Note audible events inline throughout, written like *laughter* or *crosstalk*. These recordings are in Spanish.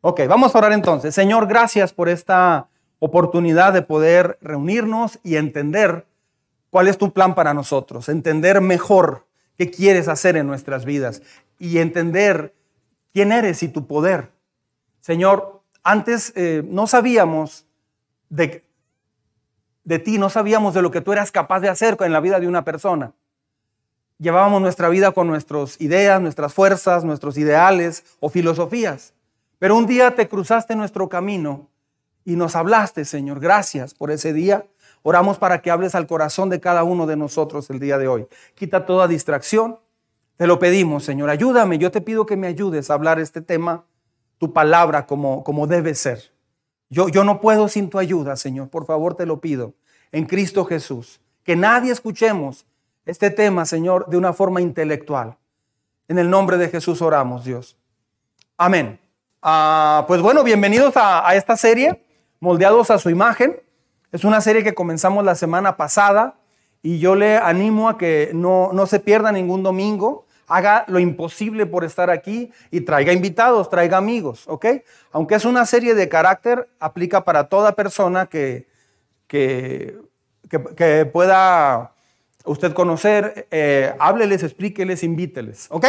Ok, vamos a orar entonces. Señor, gracias por esta oportunidad de poder reunirnos y entender cuál es tu plan para nosotros, entender mejor qué quieres hacer en nuestras vidas y entender quién eres y tu poder. Señor, antes eh, no sabíamos de, de ti, no sabíamos de lo que tú eras capaz de hacer en la vida de una persona. Llevábamos nuestra vida con nuestras ideas, nuestras fuerzas, nuestros ideales o filosofías. Pero un día te cruzaste nuestro camino y nos hablaste, Señor. Gracias por ese día. Oramos para que hables al corazón de cada uno de nosotros el día de hoy. Quita toda distracción. Te lo pedimos, Señor. Ayúdame. Yo te pido que me ayudes a hablar este tema, tu palabra como, como debe ser. Yo, yo no puedo sin tu ayuda, Señor. Por favor, te lo pido. En Cristo Jesús. Que nadie escuchemos este tema, Señor, de una forma intelectual. En el nombre de Jesús oramos, Dios. Amén. Ah, pues bueno, bienvenidos a, esta serie, Moldeados a su imagen. Es una serie que comenzamos la semana pasada y yo le animo a que no, no se pierda ningún domingo haga lo imposible por estar aquí y traiga invitados, traiga amigos, ¿ok? Aunque es una serie de carácter, aplica para toda persona que, que, que, pueda usted conocer, eh, hábleles, explíqueles, invíteles, ¿ok?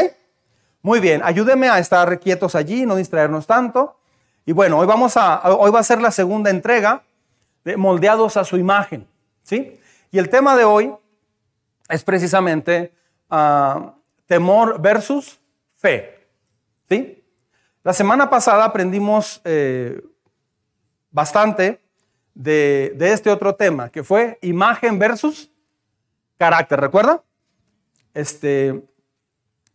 Muy bien, ayúdeme a estar quietos allí, no distraernos tanto. Y bueno, hoy, vamos a, hoy va a ser la segunda entrega de Moldeados a su imagen, ¿sí? Y el tema de hoy es precisamente uh, temor versus fe. ¿Sí? La semana pasada aprendimos eh, bastante de, este otro tema, que fue imagen versus carácter, ¿recuerda? Este,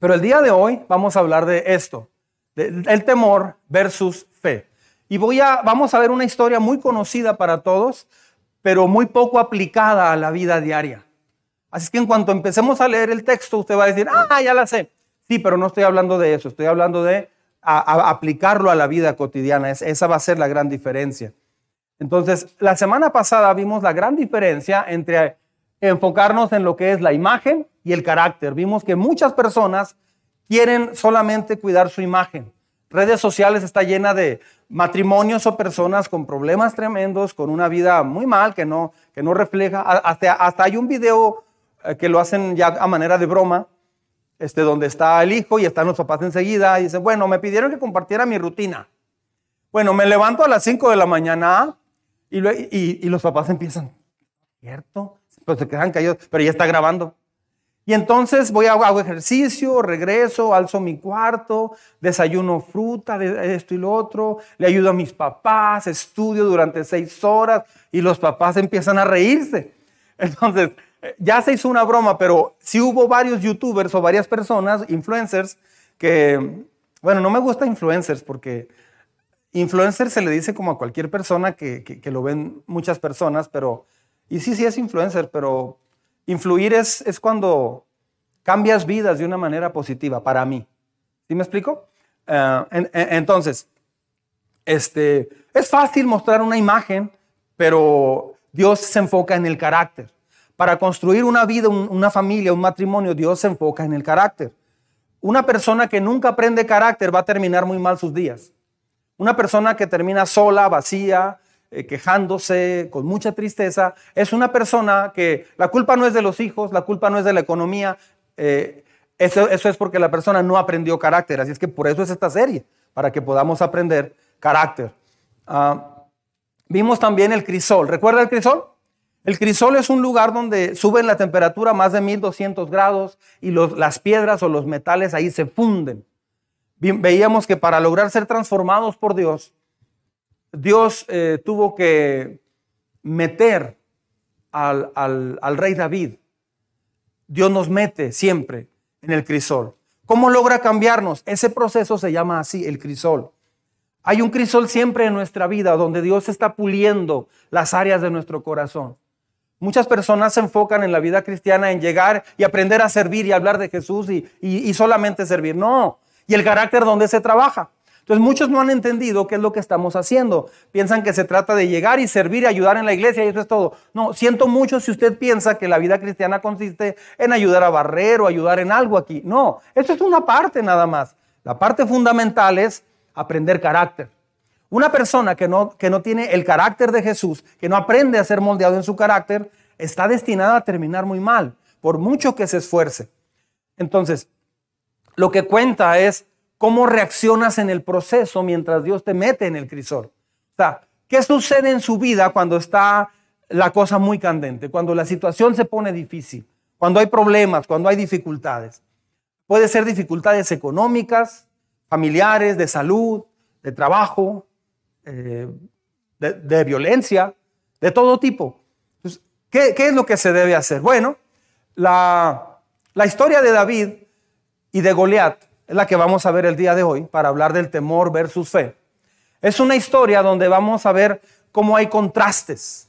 pero el día de hoy vamos a hablar de esto, el temor versus fe. Y voy a, vamos a ver una historia muy conocida para todos, pero muy poco aplicada a la vida diaria. Así que en cuanto empecemos a leer el texto, usted va a decir, ah, ya la sé. Sí, pero no estoy hablando de eso, estoy hablando de aplicarlo a la vida cotidiana. esa va a ser la gran diferencia. Entonces, la semana pasada vimos la gran diferencia entre enfocarnos en lo que es la imagen y el carácter. Vimos que muchas personas quieren solamente cuidar su imagen. Redes sociales está llena de matrimonios o personas con problemas tremendos, con una vida muy mal que no, que no refleja. Hasta, hasta hay un video eh, que lo hacen ya a manera de broma, este, donde está el hijo y están los papás enseguida y dicen, bueno, me pidieron que compartiera mi rutina. Bueno, me levanto a las 5 de la mañana y, y, los papás empiezan, ¿cierto? Pues se quedan caídos, pero ya está grabando. Y entonces voy a hago ejercicio, regreso, alzo mi cuarto, desayuno fruta, de esto y lo otro, le ayudo a mis papás, estudio durante seis horas y los papás empiezan a reírse. Entonces, ya se hizo una broma, pero sí hubo varios youtubers o varias personas, influencers, que, bueno, no me gusta influencers porque influencer se le dice como a cualquier persona que, que, lo ven muchas personas, pero, y sí, sí es influencer, pero influir es, es cuando cambias vidas de una manera positiva, para mí. ¿Sí me explico? Eh, entonces, este, es fácil mostrar una imagen, pero Dios se enfoca en el carácter. Para construir una vida, una familia, un matrimonio, Dios se enfoca en el carácter. Una persona que nunca aprende carácter va a terminar muy mal sus días. Una persona que termina sola, vacía, eh, quejándose, con mucha tristeza, es una persona que la culpa no es de los hijos, la culpa no es de la economía. Eh, eso, es porque la persona no aprendió carácter. Así es que por eso es esta serie, para que podamos aprender carácter. Ah, vimos también el crisol. ¿Recuerda el crisol? El crisol es un lugar donde sube la temperatura más de 1200 grados y las piedras o los metales ahí se funden. Veíamos que para lograr ser transformados por Dios, Dios eh, tuvo que meter al, al rey David. Dios nos mete siempre en el crisol. ¿Cómo logra cambiarnos? Ese proceso se llama así, el crisol. Hay un crisol siempre en nuestra vida donde Dios está puliendo las áreas de nuestro corazón. Muchas personas se enfocan en la vida cristiana en llegar y aprender a servir y hablar de Jesús y, solamente servir. No. Y el carácter donde se trabaja. Entonces muchos no han entendido qué es lo que estamos haciendo. Piensan que se trata de llegar y servir y ayudar en la iglesia y eso es todo. No, siento mucho si usted piensa que la vida cristiana consiste en ayudar a barrer o ayudar en algo aquí. No, esto es una parte nada más. La parte fundamental es aprender carácter. Una persona que no, que no tiene el carácter de Jesús, que no aprende a ser moldeado en su carácter, está destinada a terminar muy mal, por mucho que se esfuerce. Entonces, lo que cuenta es cómo reaccionas en el proceso mientras Dios te mete en el crisol. O sea, ¿qué sucede en su vida cuando está la cosa muy candente, cuando la situación se pone difícil, cuando hay problemas, cuando hay dificultades? Puede ser dificultades económicas, familiares, de salud, de trabajo, eh, de, violencia, de todo tipo. ¿qué, es lo que se debe hacer? Bueno, la, la historia de David y de Goliat es la que vamos a ver el día de hoy para hablar del temor versus fe. Es una historia donde vamos a ver cómo hay contrastes.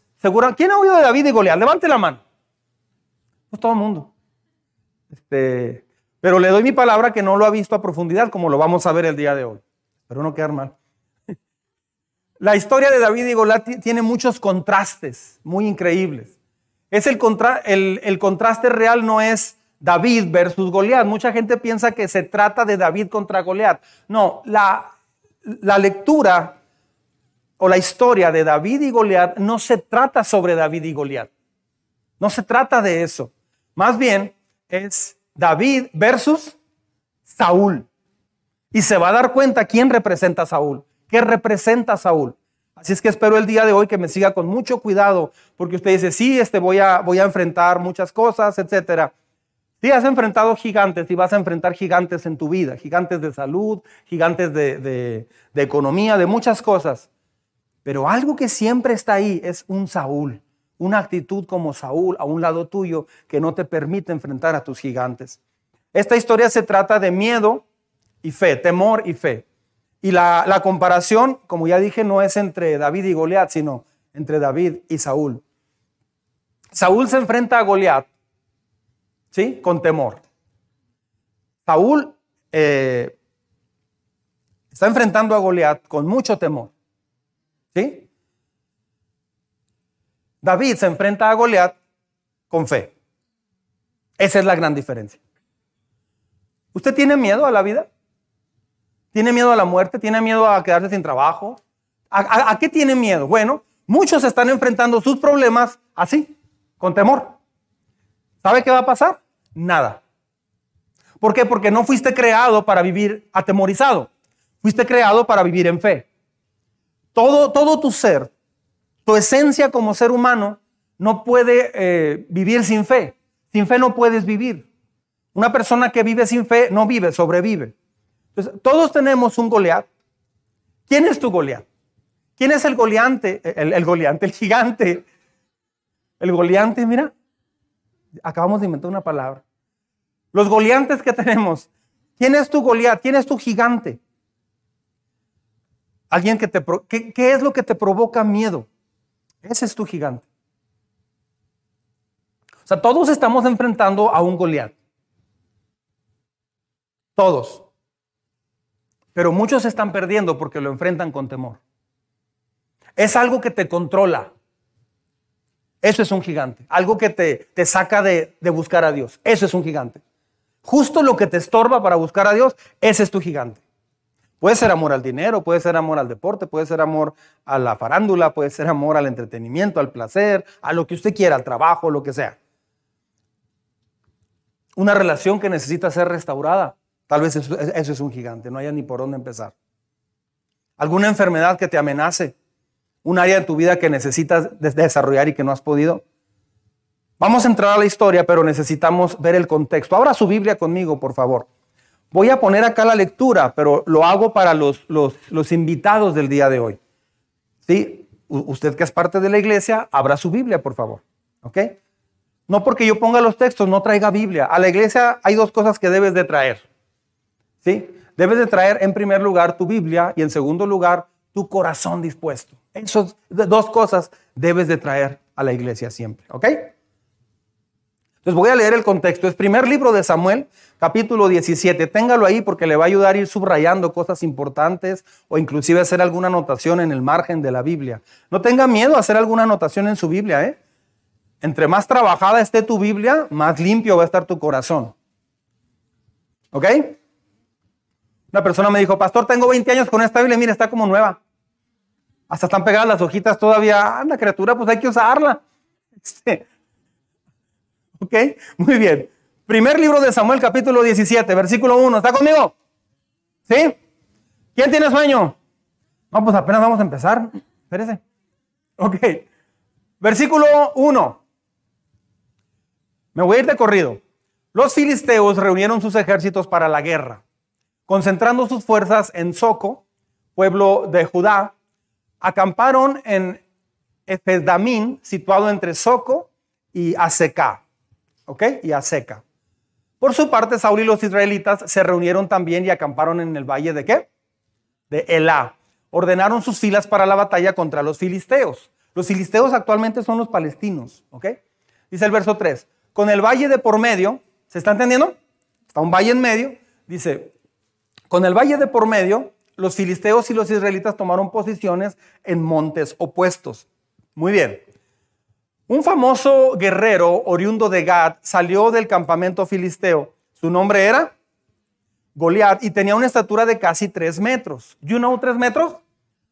¿Quién ha oído de David y Goliat? Levante la mano. Pues todo el mundo. Este, pero le doy mi palabra que no lo ha visto a profundidad como lo vamos a ver el día de hoy. Pero no quedar mal. La historia de David y Goliat tiene muchos contrastes muy increíbles. Es el, contra, el, el contraste real no es David versus Goliat. Mucha gente piensa que se trata de David contra Goliat. No, la, la lectura o la historia de David y Goliat no se trata sobre David y Goliat. No se trata de eso. Más bien es David versus Saúl. Y se va a dar cuenta quién representa Saúl, qué representa Saúl. Así es que espero el día de hoy que me siga con mucho cuidado, porque usted dice, sí, este voy a, voy a enfrentar muchas cosas, etcétera. Sí, has enfrentado gigantes y vas a enfrentar gigantes en tu vida, gigantes de salud, gigantes de, de economía, de muchas cosas. Pero algo que siempre está ahí es un Saúl, una actitud como Saúl a un lado tuyo que no te permite enfrentar a tus gigantes. Esta historia se trata de miedo y fe, temor y fe. Y la, la comparación, como ya dije, no es entre David y Goliat, sino entre David y Saúl. Saúl se enfrenta a Goliat, ¿sí? Con temor. Saúl eh, está enfrentando a Goliat con mucho temor, ¿sí? David se enfrenta a Goliat con fe. Esa es la gran diferencia. ¿Usted tiene miedo a la vida? ¿Tiene miedo a la muerte? ¿Tiene miedo a quedarse sin trabajo? ¿A, qué tiene miedo? Bueno, muchos están enfrentando sus problemas así, con temor. ¿Sabe qué va a pasar? Nada. ¿Por qué? Porque no fuiste creado para vivir atemorizado. Fuiste creado para vivir en fe. Todo, todo tu ser, tu esencia como ser humano, no puede eh, vivir sin fe. Sin fe no puedes vivir. Una persona que vive sin fe no vive, sobrevive. Entonces, todos tenemos un Goliat. ¿Quién es tu Goliat? ¿Quién es el goleante? El, el goleante, el gigante. El goleante, mira. Acabamos de inventar una palabra. Los goleantes que tenemos. ¿Quién es tu Goliat? ¿Quién es tu gigante? Alguien que te... ¿qué, ¿Qué es lo que te provoca miedo? Ese es tu gigante. O sea, todos estamos enfrentando a un Goliat. Todos. Pero muchos están perdiendo porque lo enfrentan con temor. Es algo que te controla. Eso es un gigante. Algo que te, te saca de, de buscar a Dios. Eso es un gigante. Justo lo que te estorba para buscar a Dios, ese es tu gigante. Puede ser amor al dinero, puede ser amor al deporte, puede ser amor a la farándula, puede ser amor al entretenimiento, al placer, a lo que usted quiera, al trabajo, lo que sea. Una relación que necesita ser restaurada. Tal vez eso, es un gigante, no haya ni por dónde empezar. Alguna enfermedad que te amenace, un área de tu vida que necesitas desarrollar y que no has podido. Vamos a entrar a la historia, pero necesitamos ver el contexto. Abra su Biblia conmigo, por favor. Voy a poner acá la lectura, pero lo hago para los, los, invitados del día de hoy. ¿Sí? Usted que es parte de la iglesia, abra su Biblia, por favor. ¿Ok? No porque yo ponga los textos, no traiga Biblia. A la iglesia hay dos cosas que debes de traer. ¿Sí? Debes de traer en primer lugar tu Biblia y en segundo lugar tu corazón dispuesto. Esas dos cosas debes de traer a la iglesia siempre, ¿ok? Entonces voy a leer el contexto. Es primer libro de Samuel, capítulo 17. Téngalo ahí porque le va a ayudar a ir subrayando cosas importantes o inclusive hacer alguna anotación en el margen de la Biblia. No tenga miedo a hacer alguna anotación en su Biblia, ¿eh? Entre más trabajada esté tu Biblia, más limpio va a estar tu corazón. ¿Ok? Una persona me dijo, pastor, tengo 20 años con esta Biblia, mira, está como nueva. Hasta están pegadas las hojitas todavía. Anda, criatura, pues hay que usarla. *laughs* Este, ok, muy bien. Primer libro de Samuel, capítulo 17, versículo 1. ¿Está conmigo? ¿Sí? ¿Quién tiene sueño? No, pues apenas vamos a empezar. Espérese. Ok. Versículo 1. Me voy a ir de corrido. Los filisteos reunieron sus ejércitos para la guerra, concentrando sus fuerzas en Soco, pueblo de Judá. Acamparon en Efesdamín, situado entre Soco y Aseca. ¿Ok? Y Aseca. Por su parte, Saúl y los israelitas se reunieron también y acamparon en el valle de qué? De Elá. Ordenaron sus filas para la batalla contra los filisteos. Los filisteos actualmente son los palestinos, ¿ok? Dice el verso 3. Con el valle de por medio, ¿se está entendiendo? Está un valle en medio. Dice, con el valle de por medio, los filisteos y los israelitas tomaron posiciones en montes opuestos. Muy bien. Un famoso guerrero oriundo de Gad salió del campamento filisteo. Su nombre era Goliat y tenía una estatura de casi tres metros. ¿You know tres metros?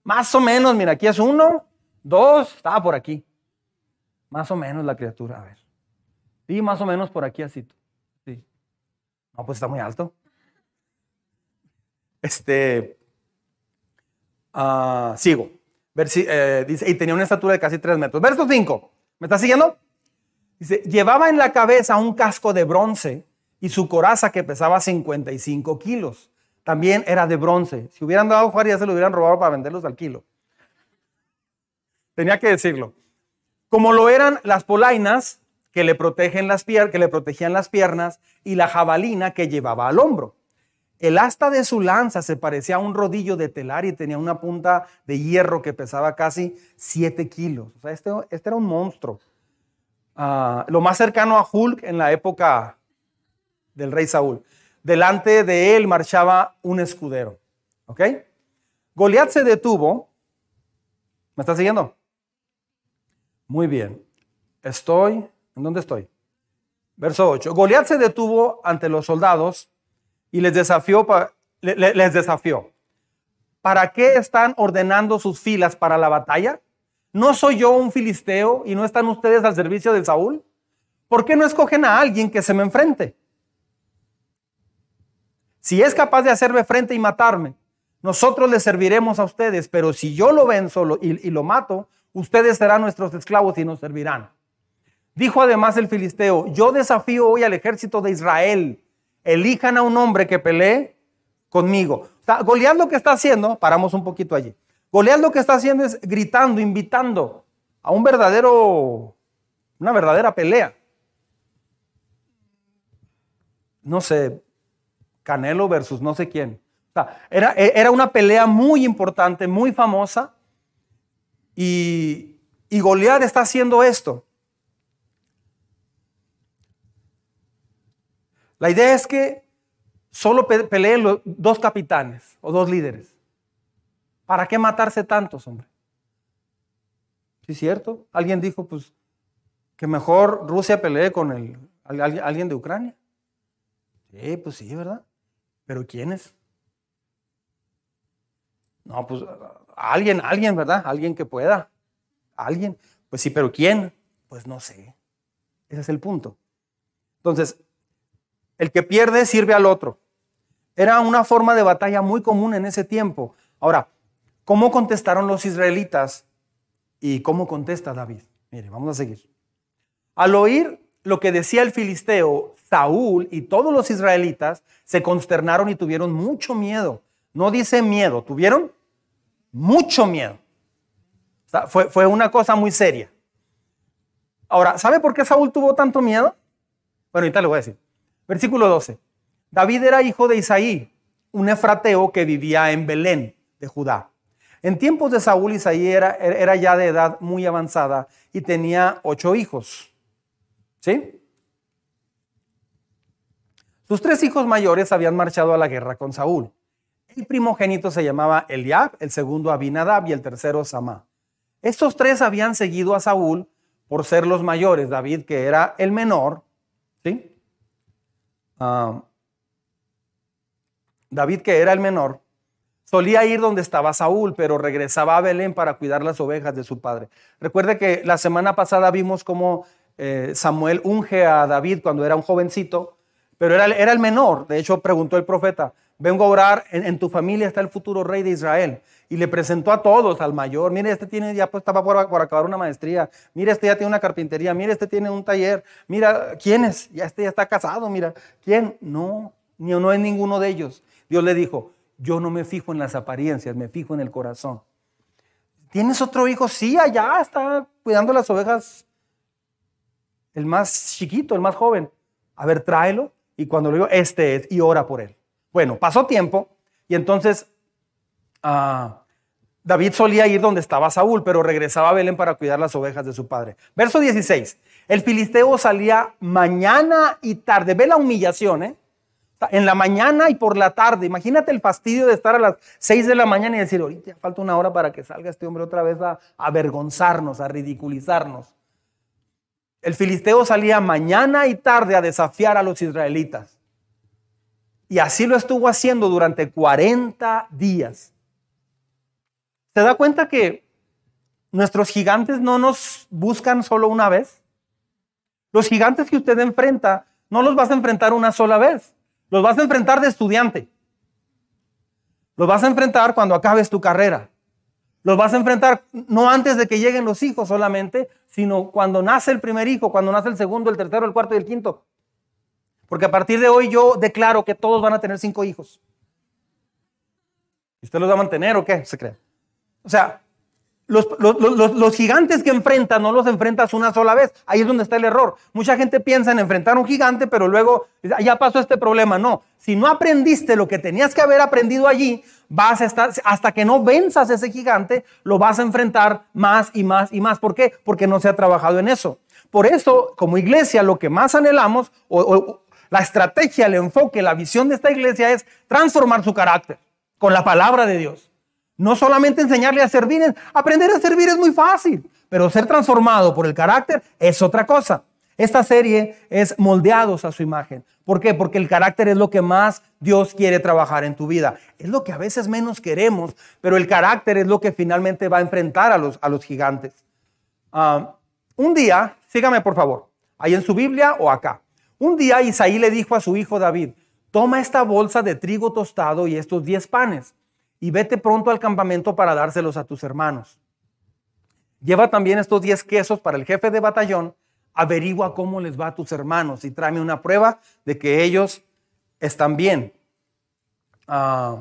Más o menos, mira, aquí es uno, dos, estaba por aquí. Más o menos la criatura, a ver. Y más o menos por aquí así. Sí. No, pues está muy alto. Este, uh, sigo. Eh, dice, y tenía una estatura de casi tres metros. Verso 5. ¿Me está siguiendo? Dice, llevaba en la cabeza un casco de bronce y su coraza que pesaba 55 kilos. También era de bronce. Si hubieran dado fuera ya se lo hubieran robado para venderlos al kilo. Tenía que decirlo. Como lo eran las polainas que le, protegen las que le protegían las piernas y la jabalina que llevaba al hombro. El asta de su lanza se parecía a un rodillo de telar y tenía una punta de hierro que pesaba casi 7 kilos. O sea, este, este era un monstruo. Ah, lo más cercano a Hulk en la época del rey Saúl. Delante de él marchaba un escudero. ¿Ok? Goliat se detuvo. ¿Me está siguiendo? Muy bien. Estoy. ¿En dónde estoy? Verso 8. Goliat se detuvo ante los soldados y les desafió, les desafió. ¿Para qué están ordenando sus filas para la batalla? ¿No soy yo un filisteo y no están ustedes al servicio de Saúl? ¿Por qué no escogen a alguien que se me enfrente? Si es capaz de hacerme frente y matarme, nosotros les serviremos a ustedes, pero si yo lo venzo y, y lo mato, ustedes serán nuestros esclavos y nos servirán. Dijo además el filisteo, yo desafío hoy al ejército de Israel elijan a un hombre que pelee conmigo. Goliat lo que está haciendo, paramos un poquito allí. Goliat lo que está haciendo es gritando, invitando a un verdadero, una verdadera pelea. No sé, Canelo versus no sé quién. era, era una pelea muy importante, muy famosa. Y, y está haciendo esto. La idea es que solo peleen dos capitanes o dos líderes. ¿Para qué matarse tantos, hombre? ¿Sí es cierto? Alguien dijo, pues, que mejor Rusia pelee con alguien de Ucrania. Sí, pues sí, ¿verdad? Pero ¿quiénes? No, pues alguien, alguien, ¿verdad? Alguien que pueda. Alguien. Pues sí, pero ¿quién? Pues no sé. Ese es el punto. Entonces, el que pierde sirve al otro. Era una forma de batalla muy común en ese tiempo. Ahora, ¿cómo contestaron los israelitas y cómo contesta David? Mire, vamos a seguir. Al oír lo que decía el filisteo, Saúl y todos los israelitas se consternaron y tuvieron mucho miedo. No dice miedo, tuvieron mucho miedo. fue, fue una cosa muy seria. Ahora, ¿sabe por qué Saúl tuvo tanto miedo? Bueno, ahorita le voy a decir. Versículo 12. David era hijo de Isaí, un efrateo que vivía en Belén de Judá. En tiempos de Saúl, Isaí era, era ya de edad muy avanzada y tenía ocho hijos. ¿Sí? Sus tres hijos mayores habían marchado a la guerra con Saúl. El primogénito se llamaba Eliab, el segundo Abinadab y el tercero Samá. Estos tres habían seguido a Saúl por ser los mayores. David, que era el menor, ¿sí? David, que era el menor, solía ir donde estaba Saúl, pero regresaba a Belén para cuidar las ovejas de su padre. Recuerde que la semana pasada vimos cómo eh, Samuel unge a David cuando era un jovencito, pero era, era el menor. De hecho, preguntó el profeta, vengo a orar, en, tu familia está el futuro rey de Israel. Y le presentó a todos, al mayor, mire, este tiene, ya pues, estaba por, acabar una maestría, mire, este ya tiene una carpintería, mire, este tiene un taller, mira, ¿quién es? Ya este ya está casado, mira, ¿quién? No, ni no es ninguno de ellos. Dios le dijo, yo no me fijo en las apariencias, me fijo en el corazón. ¿Tienes otro hijo? Sí, allá está cuidando las ovejas. El más chiquito, el más joven. A ver, tráelo. Y cuando lo digo, este es, y ora por él. Bueno, pasó tiempo y entonces ah, David solía ir donde estaba Saúl, pero regresaba a Belén para cuidar las ovejas de su padre. Verso 16. El filisteo salía mañana y tarde. Ve la humillación, ¿eh? En la mañana y por la tarde. Imagínate el fastidio de estar a las 6 de la mañana y decir, ahorita falta una hora para que salga este hombre otra vez a avergonzarnos, a ridiculizarnos. El filisteo salía mañana y tarde a desafiar a los israelitas. Y así lo estuvo haciendo durante 40 días. ¿Se da cuenta que nuestros gigantes no nos buscan solo una vez? Los gigantes que usted enfrenta, no los vas a enfrentar una sola vez. Los vas a enfrentar de estudiante. Los vas a enfrentar cuando acabes tu carrera. Los vas a enfrentar no antes de que lleguen los hijos solamente, sino cuando nace el primer hijo, cuando nace el segundo, el tercero, el cuarto y el quinto. Porque a partir de hoy yo declaro que todos van a tener cinco hijos. ¿Y usted los va a mantener o qué? Se cree. O sea, los, gigantes que enfrentas no los enfrentas una sola vez. Ahí es donde está el error. Mucha gente piensa en enfrentar a un gigante, pero luego ya pasó este problema. No, si no aprendiste lo que tenías que haber aprendido allí, vas a estar, hasta que no venzas ese gigante, lo vas a enfrentar más y más y más. ¿Por qué? Porque no se ha trabajado en eso. Por eso, como iglesia, lo que más anhelamos, o la estrategia, el enfoque, la visión de esta iglesia es transformar su carácter con la palabra de Dios. No solamente enseñarle a servir, aprender a servir es muy fácil, pero ser transformado por el carácter es otra cosa. Esta serie es moldeados a su imagen. ¿Por qué? Porque el carácter es lo que más Dios quiere trabajar en tu vida. Es lo que a veces menos queremos, pero el carácter es lo que finalmente va a enfrentar a los, a los gigantes. Ah, un día, sígame por favor, ahí en su Biblia o acá. Un día Isaí le dijo a su hijo David, toma esta bolsa de trigo tostado y estos diez panes y vete pronto al campamento para dárselos a tus hermanos. Lleva también estos 10 quesos para el jefe de batallón, averigua cómo les va a tus hermanos y tráeme una prueba de que ellos están bien. Ah,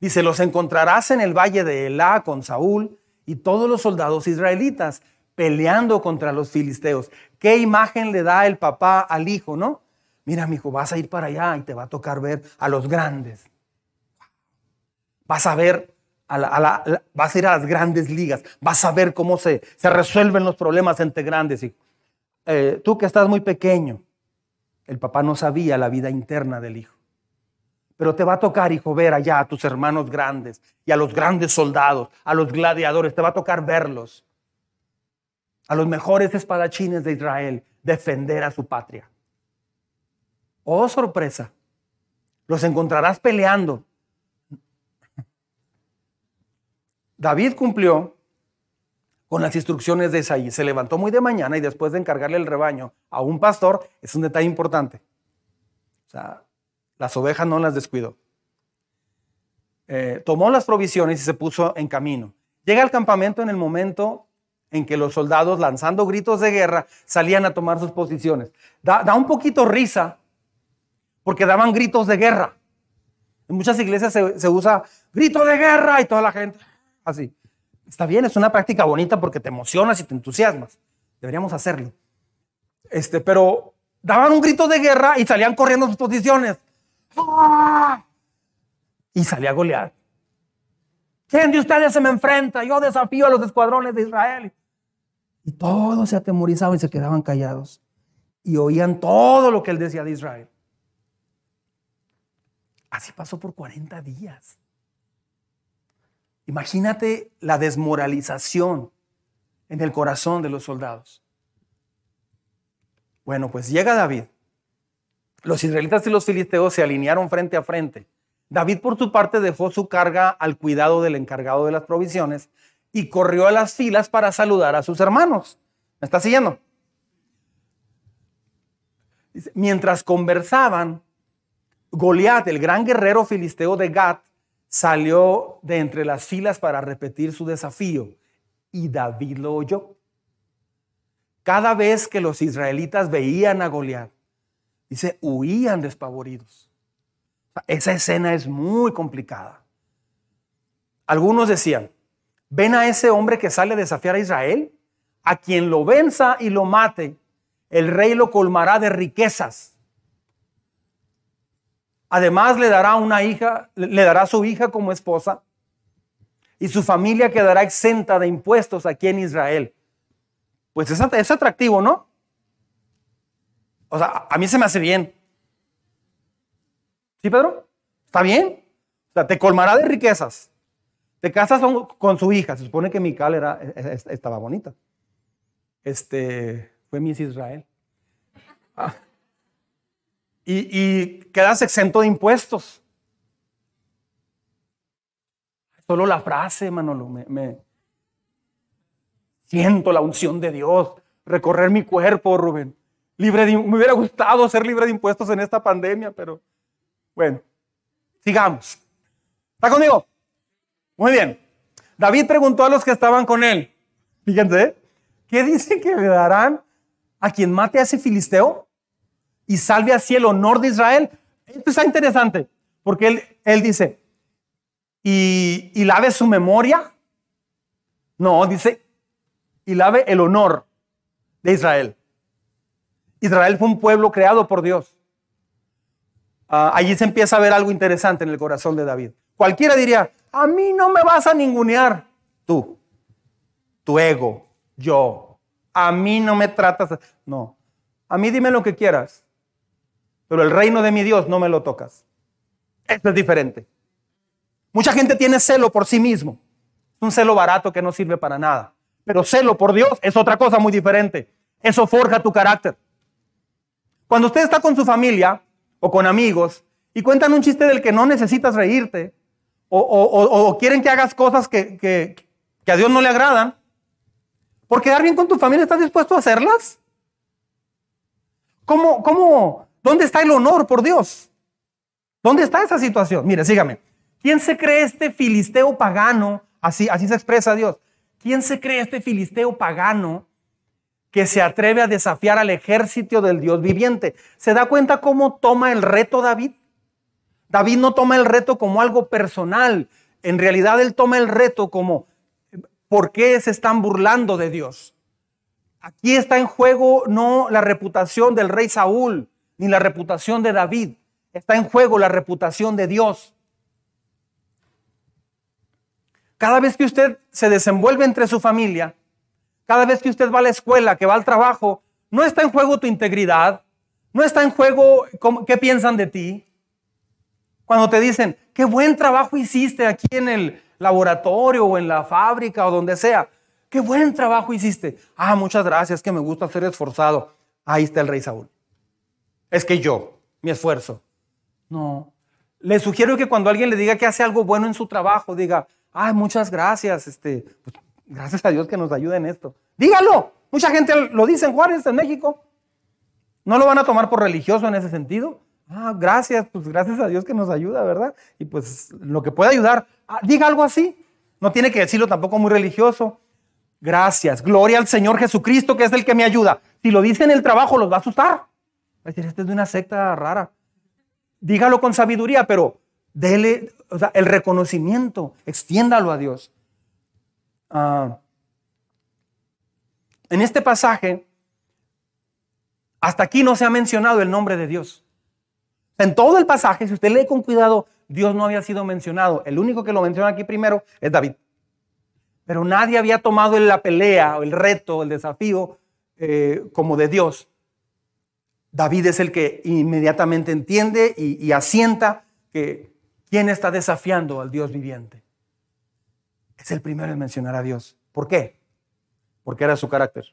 dice, los encontrarás en el valle de Elá con Saúl y todos los soldados israelitas peleando contra los filisteos. ¿Qué imagen le da el papá al hijo, no? Mira, mi hijo, vas a ir para allá y te va a tocar ver a los grandes vas a ver, a la, vas a ir a las grandes ligas, vas a ver cómo se, se resuelven los problemas entre grandes. Y, eh, tú que estás muy pequeño, el papá no sabía la vida interna del hijo. Pero te va a tocar, hijo, ver allá a tus hermanos grandes y a los grandes soldados, a los gladiadores, te va a tocar verlos, a los mejores espadachines de Israel, defender a su patria. Oh, sorpresa, los encontrarás peleando David cumplió con las instrucciones de Isaí. Se levantó muy de mañana y después de encargarle el rebaño a un pastor, es un detalle importante. O sea, las ovejas no las descuidó. Eh, tomó las provisiones y se puso en camino. Llega al campamento en el momento en que los soldados, lanzando gritos de guerra, salían a tomar sus posiciones. Da, un poquito risa porque daban gritos de guerra. En muchas iglesias se, se usa grito de guerra y toda la gente así. Está bien, es una práctica bonita porque te emocionas y te entusiasmas. Deberíamos hacerlo. Este, pero daban un grito de guerra y salían corriendo a sus posiciones. Y salía a golear. ¿Quién de ustedes se me enfrenta? Yo desafío a los escuadrones de Israel. Y todos se atemorizaban y se quedaban callados. Y oían todo lo que él decía de Israel. Así pasó por 40 días. Imagínate la desmoralización en el corazón de los soldados. Bueno, pues llega David. Los israelitas y los filisteos se alinearon frente a frente. David por su parte dejó su carga al cuidado del encargado de las provisiones y corrió a las filas para saludar a sus hermanos. ¿Me está siguiendo? Mientras conversaban, Goliat, el gran guerrero filisteo de Gat, salió de entre las filas para repetir su desafío y David lo oyó. Cada vez que los israelitas veían a Goliat, dice, huían despavoridos. Esa escena es muy complicada. Algunos decían, ven a ese hombre que sale a desafiar a Israel, a quien lo venza y lo mate, el rey lo colmará de riquezas. Además le dará una hija, le dará su hija como esposa y su familia quedará exenta de impuestos aquí en Israel. Pues es, atractivo, ¿no? O sea, a mí se me hace bien. ¿Sí, Pedro? ¿Está bien? O sea, te colmará de riquezas. Te casas con, su hija. Se supone que Mical era, e, e, estaba bonita. Este, fue Miss Israel. Ah. Y, quedas exento de impuestos. Solo la frase, Manolo, me, siento la unción de Dios, recorrer mi cuerpo, Rubén. Libre me hubiera gustado ser libre de impuestos en esta pandemia, pero bueno, sigamos. ¿Está conmigo? Muy bien. David preguntó a los que estaban con él. Fíjense, ¿qué dicen que le darán a quien mate a ese filisteo y salve así el honor de Israel. Esto está interesante, porque él, él dice, y, y lave su memoria. No, dice, y lave el honor de Israel. Israel fue un pueblo creado por Dios. Ah, allí se empieza a ver algo interesante en el corazón de David. Cualquiera diría, a mí no me vas a ningunear. Tú, tu ego, yo, a mí no me tratas. No. A mí dime lo que quieras. Pero el reino de mi Dios no me lo tocas. Esto es diferente. Mucha gente tiene celo por sí mismo. Es un celo barato que no sirve para nada. Pero celo por Dios es otra cosa muy diferente. Eso forja tu carácter. Cuando usted está con su familia o con amigos y cuentan un chiste del que no necesitas reírte, o, quieren que hagas cosas que, que a Dios no le agradan, por quedar bien con tu familia, ¿estás dispuesto a hacerlas? ¿Cómo, cómo, dónde está el honor por Dios? ¿Dónde está esa situación? Mire, sígame. ¿Quién se cree este filisteo pagano? Así, así se expresa Dios. ¿Quién se cree este filisteo pagano que se atreve a desafiar al ejército del Dios viviente? ¿Se da cuenta cómo toma el reto David? David no toma el reto como algo personal. En realidad él toma el reto como ¿Por qué se están burlando de Dios? Aquí está en juego no la reputación del rey Saúl, ni la reputación de David. Está en juego la reputación de Dios. Cada vez que usted se desenvuelve entre su familia, cada vez que usted va a la escuela, que va al trabajo, no está en juego tu integridad, no está en juego qué piensan de ti. Cuando te dicen, qué buen trabajo hiciste aquí en el, laboratorio o en la fábrica o donde sea. Qué buen trabajo hiciste. Ah, muchas gracias, que me gusta ser esforzado. Ahí está el rey Saúl. Es que yo, mi esfuerzo. No. Le sugiero que cuando alguien le diga que hace algo bueno en su trabajo, diga, ay, muchas gracias, este, pues, gracias a Dios que nos ayuda en esto. Dígalo. Mucha gente lo dice en Juárez, en México. No lo van a tomar por religioso en ese sentido. Ah, gracias, pues gracias a Dios que nos ayuda, ¿verdad? Y pues lo que pueda ayudar, ah, diga algo así. No tiene que decirlo tampoco muy religioso. Gracias, gloria al Señor Jesucristo que es el que me ayuda. Si lo dice en el trabajo, los va a asustar. Va este es de una secta rara. Dígalo con sabiduría, pero dele el reconocimiento, extiéndalo a Dios. Ah, en este pasaje, hasta aquí no se ha mencionado el nombre de Dios. En todo el pasaje, si usted lee con cuidado, Dios no había sido mencionado. El único que lo menciona aquí primero es David. Pero nadie había tomado la pelea, el reto, el desafío eh, como de Dios. David es el que inmediatamente entiende y, asienta que quién está desafiando al Dios viviente. Es el primero en mencionar a Dios. ¿Por qué? Porque era su carácter.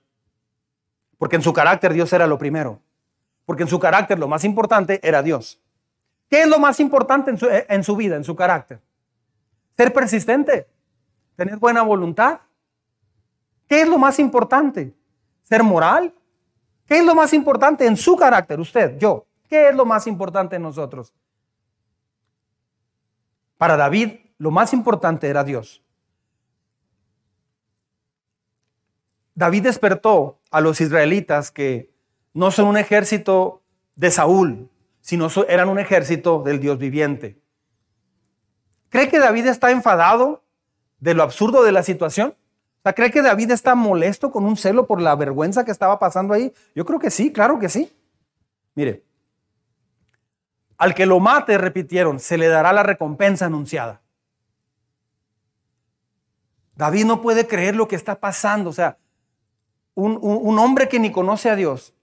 Porque en su carácter Dios era lo primero porque en su carácter lo más importante era Dios. ¿Qué es lo más importante en su, en su vida, en su carácter? Ser persistente, tener buena voluntad. ¿Qué es lo más importante? ¿Ser moral? ¿Qué es lo más importante en su carácter? Usted, yo. ¿Qué es lo más importante en nosotros? Para David, lo más importante era Dios. David despertó a los israelitas que no son un ejército de Saúl, sino eran un ejército del Dios viviente. ¿Cree que David está enfadado de lo absurdo de la situación? ¿Cree que David está molesto con un celo por la vergüenza que estaba pasando ahí? Yo creo que sí, claro que sí. Mire, al que lo mate, repitieron, se le dará la recompensa anunciada. David no puede creer lo que está pasando. O sea, un, hombre que ni conoce a Dios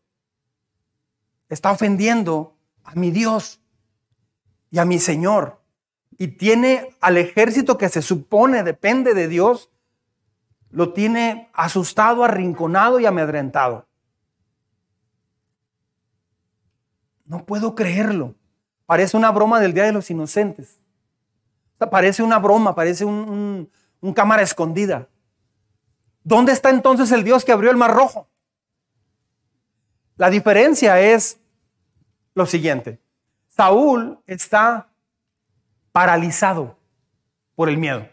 está ofendiendo a mi Dios y a mi Señor. Y tiene al ejército que se supone depende de Dios, lo tiene asustado, arrinconado y amedrentado. No puedo creerlo. Parece una broma del Día de los Inocentes. Parece una broma, parece un, cámara escondida. ¿Dónde está entonces el Dios que abrió el mar rojo? La diferencia es lo siguiente. Saúl está paralizado por el miedo.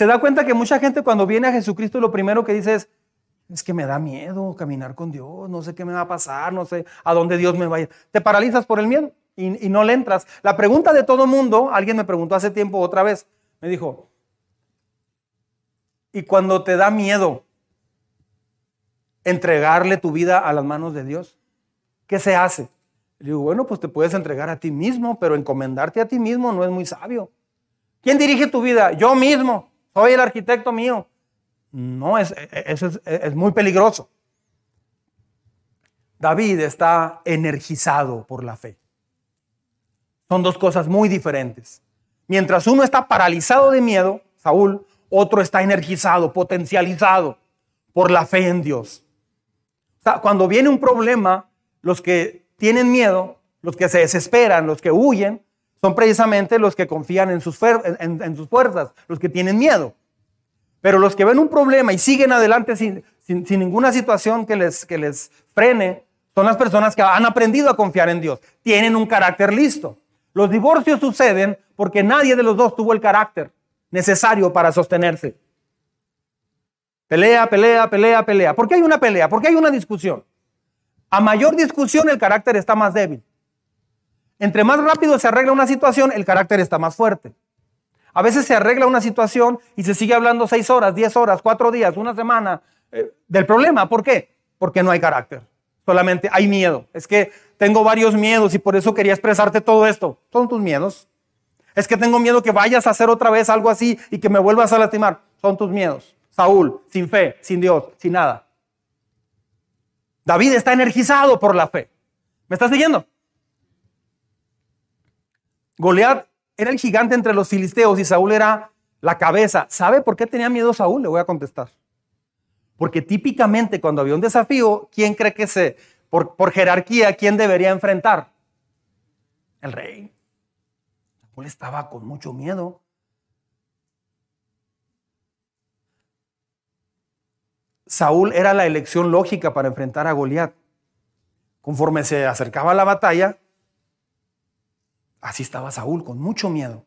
Se da cuenta que mucha gente cuando viene a Jesucristo lo primero que dice es, es que me da miedo caminar con Dios, no sé qué me va a pasar, no sé a dónde Dios me va a. Te paralizas por el miedo y, no le entras. La pregunta de todo mundo, alguien me preguntó hace tiempo otra vez, me dijo, ¿y cuando te da miedo entregarle tu vida a las manos de Dios? ¿Qué se hace? Le digo, bueno, pues te puedes entregar a ti mismo, pero encomendarte a ti mismo no es muy sabio. ¿Quién dirige tu vida? Yo mismo. Soy el arquitecto mío. No, es, eso es, muy peligroso. David está energizado por la fe. Son dos cosas muy diferentes. Mientras uno está paralizado de miedo, Saúl, otro está energizado, potencializado por la fe en Dios. cuando viene un problema, los que tienen miedo, los que se desesperan, los que huyen, son precisamente los que confían en sus, fuerzas, los que tienen miedo. Pero los que ven un problema y siguen adelante sin, ninguna situación que les, que les frene, son las personas que han aprendido a confiar en Dios. Tienen un carácter listo. Los divorcios suceden porque nadie de los dos tuvo el carácter necesario para sostenerse. Pelea, pelea, pelea, pelea. ¿Por qué hay una pelea? ¿Por qué hay una discusión? A mayor discusión el carácter está más débil. Entre más rápido se arregla una situación, el carácter está más fuerte. A veces se arregla una situación y se sigue hablando seis horas, diez horas, cuatro días, una semana eh, del problema. ¿Por qué? Porque no hay carácter. Solamente hay miedo. Es que tengo varios miedos y por eso quería expresarte todo esto. Son tus miedos. Es que tengo miedo que vayas a hacer otra vez algo así y que me vuelvas a lastimar. Son tus miedos. Saúl, sin fe, sin Dios, sin nada. David está energizado por la fe. ¿Me estás siguiendo? Goliat era el gigante entre los filisteos y Saúl era la cabeza. ¿Sabe por qué tenía miedo Saúl? Le voy a contestar. Porque típicamente cuando había un desafío, ¿quién cree que se, por, jerarquía, quién debería enfrentar? El rey. Saúl estaba con mucho miedo. Saúl era la elección lógica para enfrentar a Goliat. Conforme se acercaba a la batalla, Así estaba Saúl, con mucho miedo.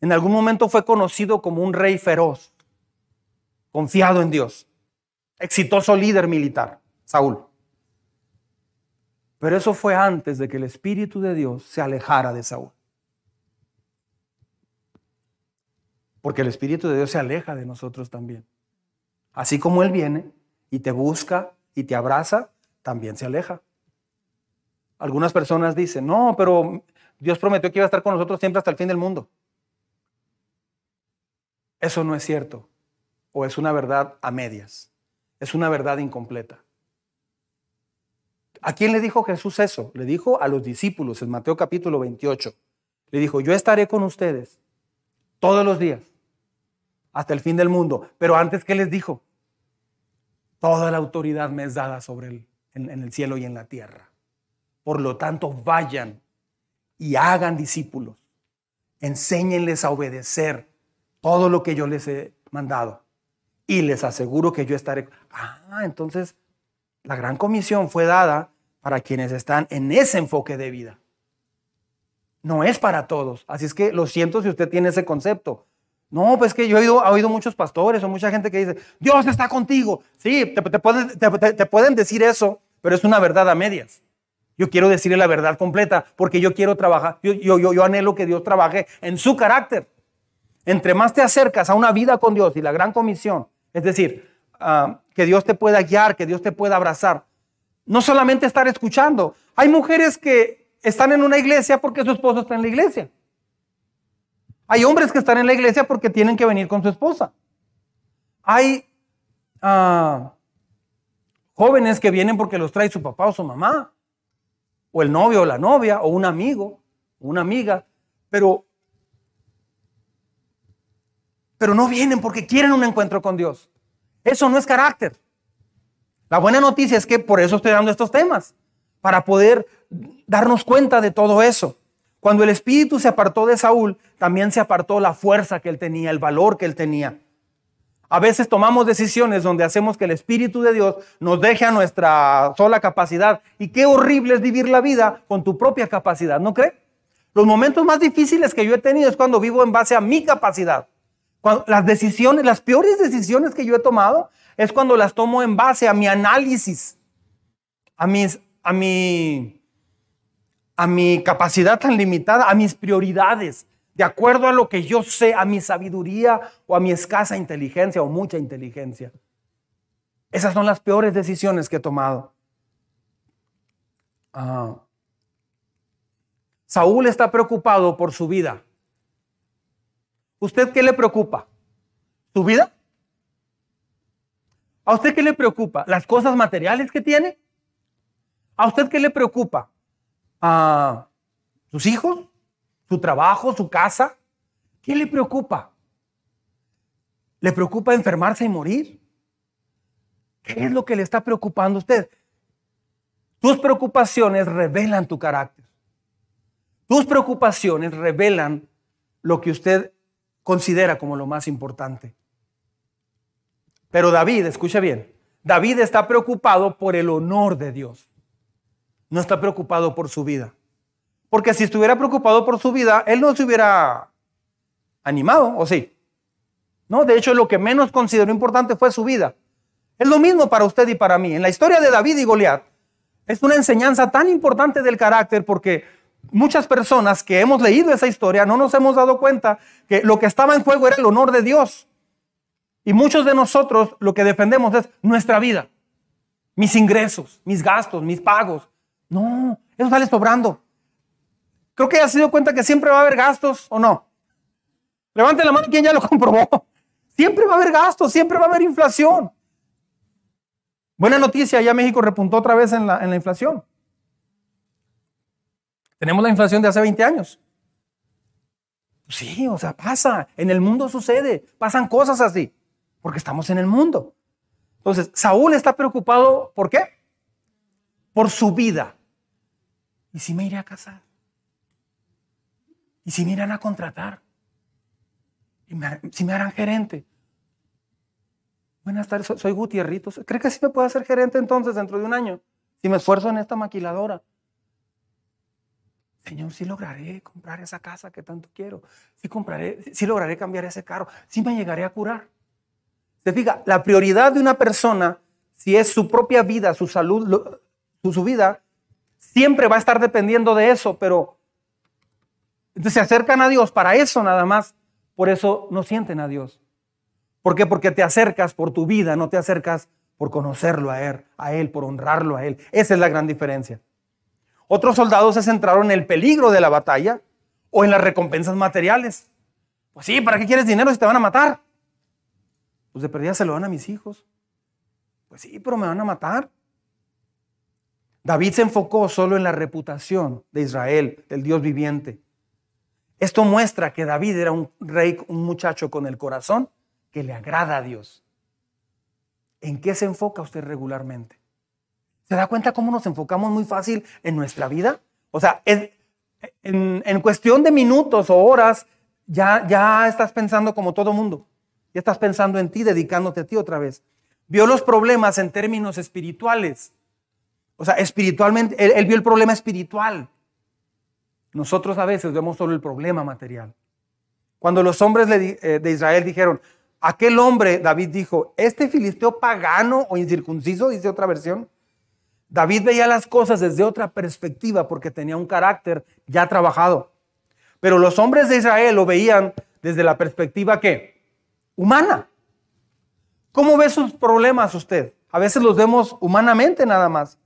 En algún momento fue conocido como un rey feroz, confiado en Dios, exitoso líder militar, Saúl. Pero eso fue antes de que el Espíritu de Dios se alejara de Saúl. Porque el Espíritu de Dios se aleja de nosotros también. Así como Él viene y te busca y te abraza, también se aleja. Algunas personas dicen, no, pero Dios prometió que iba a estar con nosotros siempre hasta el fin del mundo. Eso no es cierto. O es una verdad a medias. Es una verdad incompleta. ¿A quién le dijo Jesús eso? Le dijo a los discípulos en Mateo capítulo 28. Le dijo, yo estaré con ustedes todos los días hasta el fin del mundo. Pero antes, ¿qué les dijo? Toda la autoridad me es dada sobre el, en el cielo y en la tierra. Por lo tanto, vayan y hagan discípulos. Enséñenles a obedecer todo lo que yo les he mandado. Y les aseguro que yo estaré. Ah, entonces la gran comisión fue dada para quienes están en ese enfoque de vida. No es para todos. Así es que lo siento si usted tiene ese concepto. No, pues que yo he oído, muchos pastores o mucha gente que dice, Dios está contigo. Sí, te, pueden, decir eso, pero es una verdad a medias. Yo quiero decirle la verdad completa porque yo quiero trabajar, yo, yo, anhelo que Dios trabaje en su carácter. Entre más te acercas a una vida con Dios y la gran comisión, es decir, ah, que Dios te pueda guiar, que Dios te pueda abrazar, no solamente estar escuchando. Hay mujeres que están en una iglesia porque su esposo está en la iglesia. Hay hombres que están en la iglesia porque tienen que venir con su esposa. Hay ah, jóvenes que vienen porque los trae su papá o su mamá, o el novio o la novia, o un amigo, o una amiga, pero, pero no vienen porque quieren un encuentro con Dios. Eso no es carácter. La buena noticia es que por eso estoy dando estos temas, para poder darnos cuenta de todo eso. Cuando el espíritu se apartó de Saúl, también se apartó la fuerza que él tenía, el valor que él tenía. A veces tomamos decisiones donde hacemos que el Espíritu de Dios nos deje a nuestra sola capacidad. Y qué horrible es vivir la vida con tu propia capacidad, ¿no cree? Los momentos más difíciles que yo he tenido es cuando vivo en base a mi capacidad. las decisiones, las peores decisiones que yo he tomado es cuando las tomo en base a mi análisis, a a mi, a mi capacidad tan limitada, a mis prioridades, de acuerdo a lo que yo sé, a mi sabiduría o a mi escasa inteligencia o mucha inteligencia. Esas son las peores decisiones que he tomado. Ah. Saúl está preocupado por su vida. ¿Usted qué le preocupa? ¿Su vida? ¿A usted qué le preocupa? ¿Las cosas materiales que tiene? ¿A usted qué le preocupa? a sus hijos, su trabajo, su casa? ¿Qué le preocupa? ¿Le preocupa enfermarse y morir? ¿Qué es lo que le está preocupando a usted? Tus preocupaciones revelan tu carácter. Tus preocupaciones revelan lo que usted considera como lo más importante. Pero David, escuche bien, David está preocupado por el honor de Dios no está preocupado por su vida. Porque si estuviera preocupado por su vida, él no se hubiera animado, ¿o sí? No, de hecho lo que menos consideró importante fue su vida. Es lo mismo para usted y para mí. En la historia de David y Goliat es una enseñanza tan importante del carácter porque muchas personas que hemos leído esa historia no nos hemos dado cuenta que lo que estaba en juego era el honor de Dios. Y muchos de nosotros lo que defendemos es nuestra vida, mis ingresos, mis gastos, mis pagos, no, eso sale sobrando. Creo que ya se dio cuenta que siempre va a haber gastos o no. Levante la mano quien ya lo *laughs* comprobó. Siempre va a haber gastos, siempre va a haber inflación. Buena noticia, ya México repuntó otra vez en la, en la inflación. Tenemos la inflación de hace 20 años. Sí, o sea, pasa. En el mundo sucede. Pasan cosas así. Porque estamos en el mundo. Entonces, Saúl está preocupado, ¿por qué? Por su vida. ¿Y si me iré a casar? ¿Y si me irán a contratar? ¿Y si me harán gerente? Buenas tardes, soy, Gutierrito. ¿Cree que sí me puedo hacer gerente entonces dentro de un año? Si me esfuerzo en esta maquiladora. Señor, sí lograré comprar esa casa que tanto quiero. Sí, compraré, sí lograré cambiar ese carro. Sí me llegaré a curar. Se fija, la prioridad de una persona, si es su propia vida, su salud, su vida, siempre va a estar dependiendo de eso, pero entonces se acercan a Dios para eso nada más. Por eso no sienten a Dios. ¿Por qué? Porque te acercas por tu vida, no te acercas por conocerlo a Él, a Él, por honrarlo a Él. Esa es la gran diferencia. Otros soldados se centraron en el peligro de la batalla o en las recompensas materiales. Pues sí, ¿para qué quieres dinero si te van a matar? Pues de perdida se lo dan a mis hijos. Pues sí, pero me van a matar. David se enfocó solo en la reputación de Israel, del Dios viviente. Esto muestra que David era un rey, un muchacho con el corazón que le agrada a Dios. ¿En qué se enfoca usted regularmente? ¿Se da cuenta cómo nos enfocamos muy fácil en nuestra vida? O sea, en, en, cuestión de minutos o horas, ya, ya estás pensando como todo mundo. Ya estás pensando en ti, dedicándote a ti otra vez. Vio los problemas en términos espirituales. O sea, espiritualmente, él, vio el problema espiritual. Nosotros a veces vemos solo el problema material. Cuando los hombres eh, de Israel dijeron, aquel hombre, David dijo, este filisteo pagano o incircunciso, dice otra versión, David veía las cosas desde otra perspectiva porque tenía un carácter ya trabajado. Pero los hombres de Israel lo veían desde la perspectiva que humana. ¿Cómo ve sus problemas usted? A veces los vemos humanamente nada más.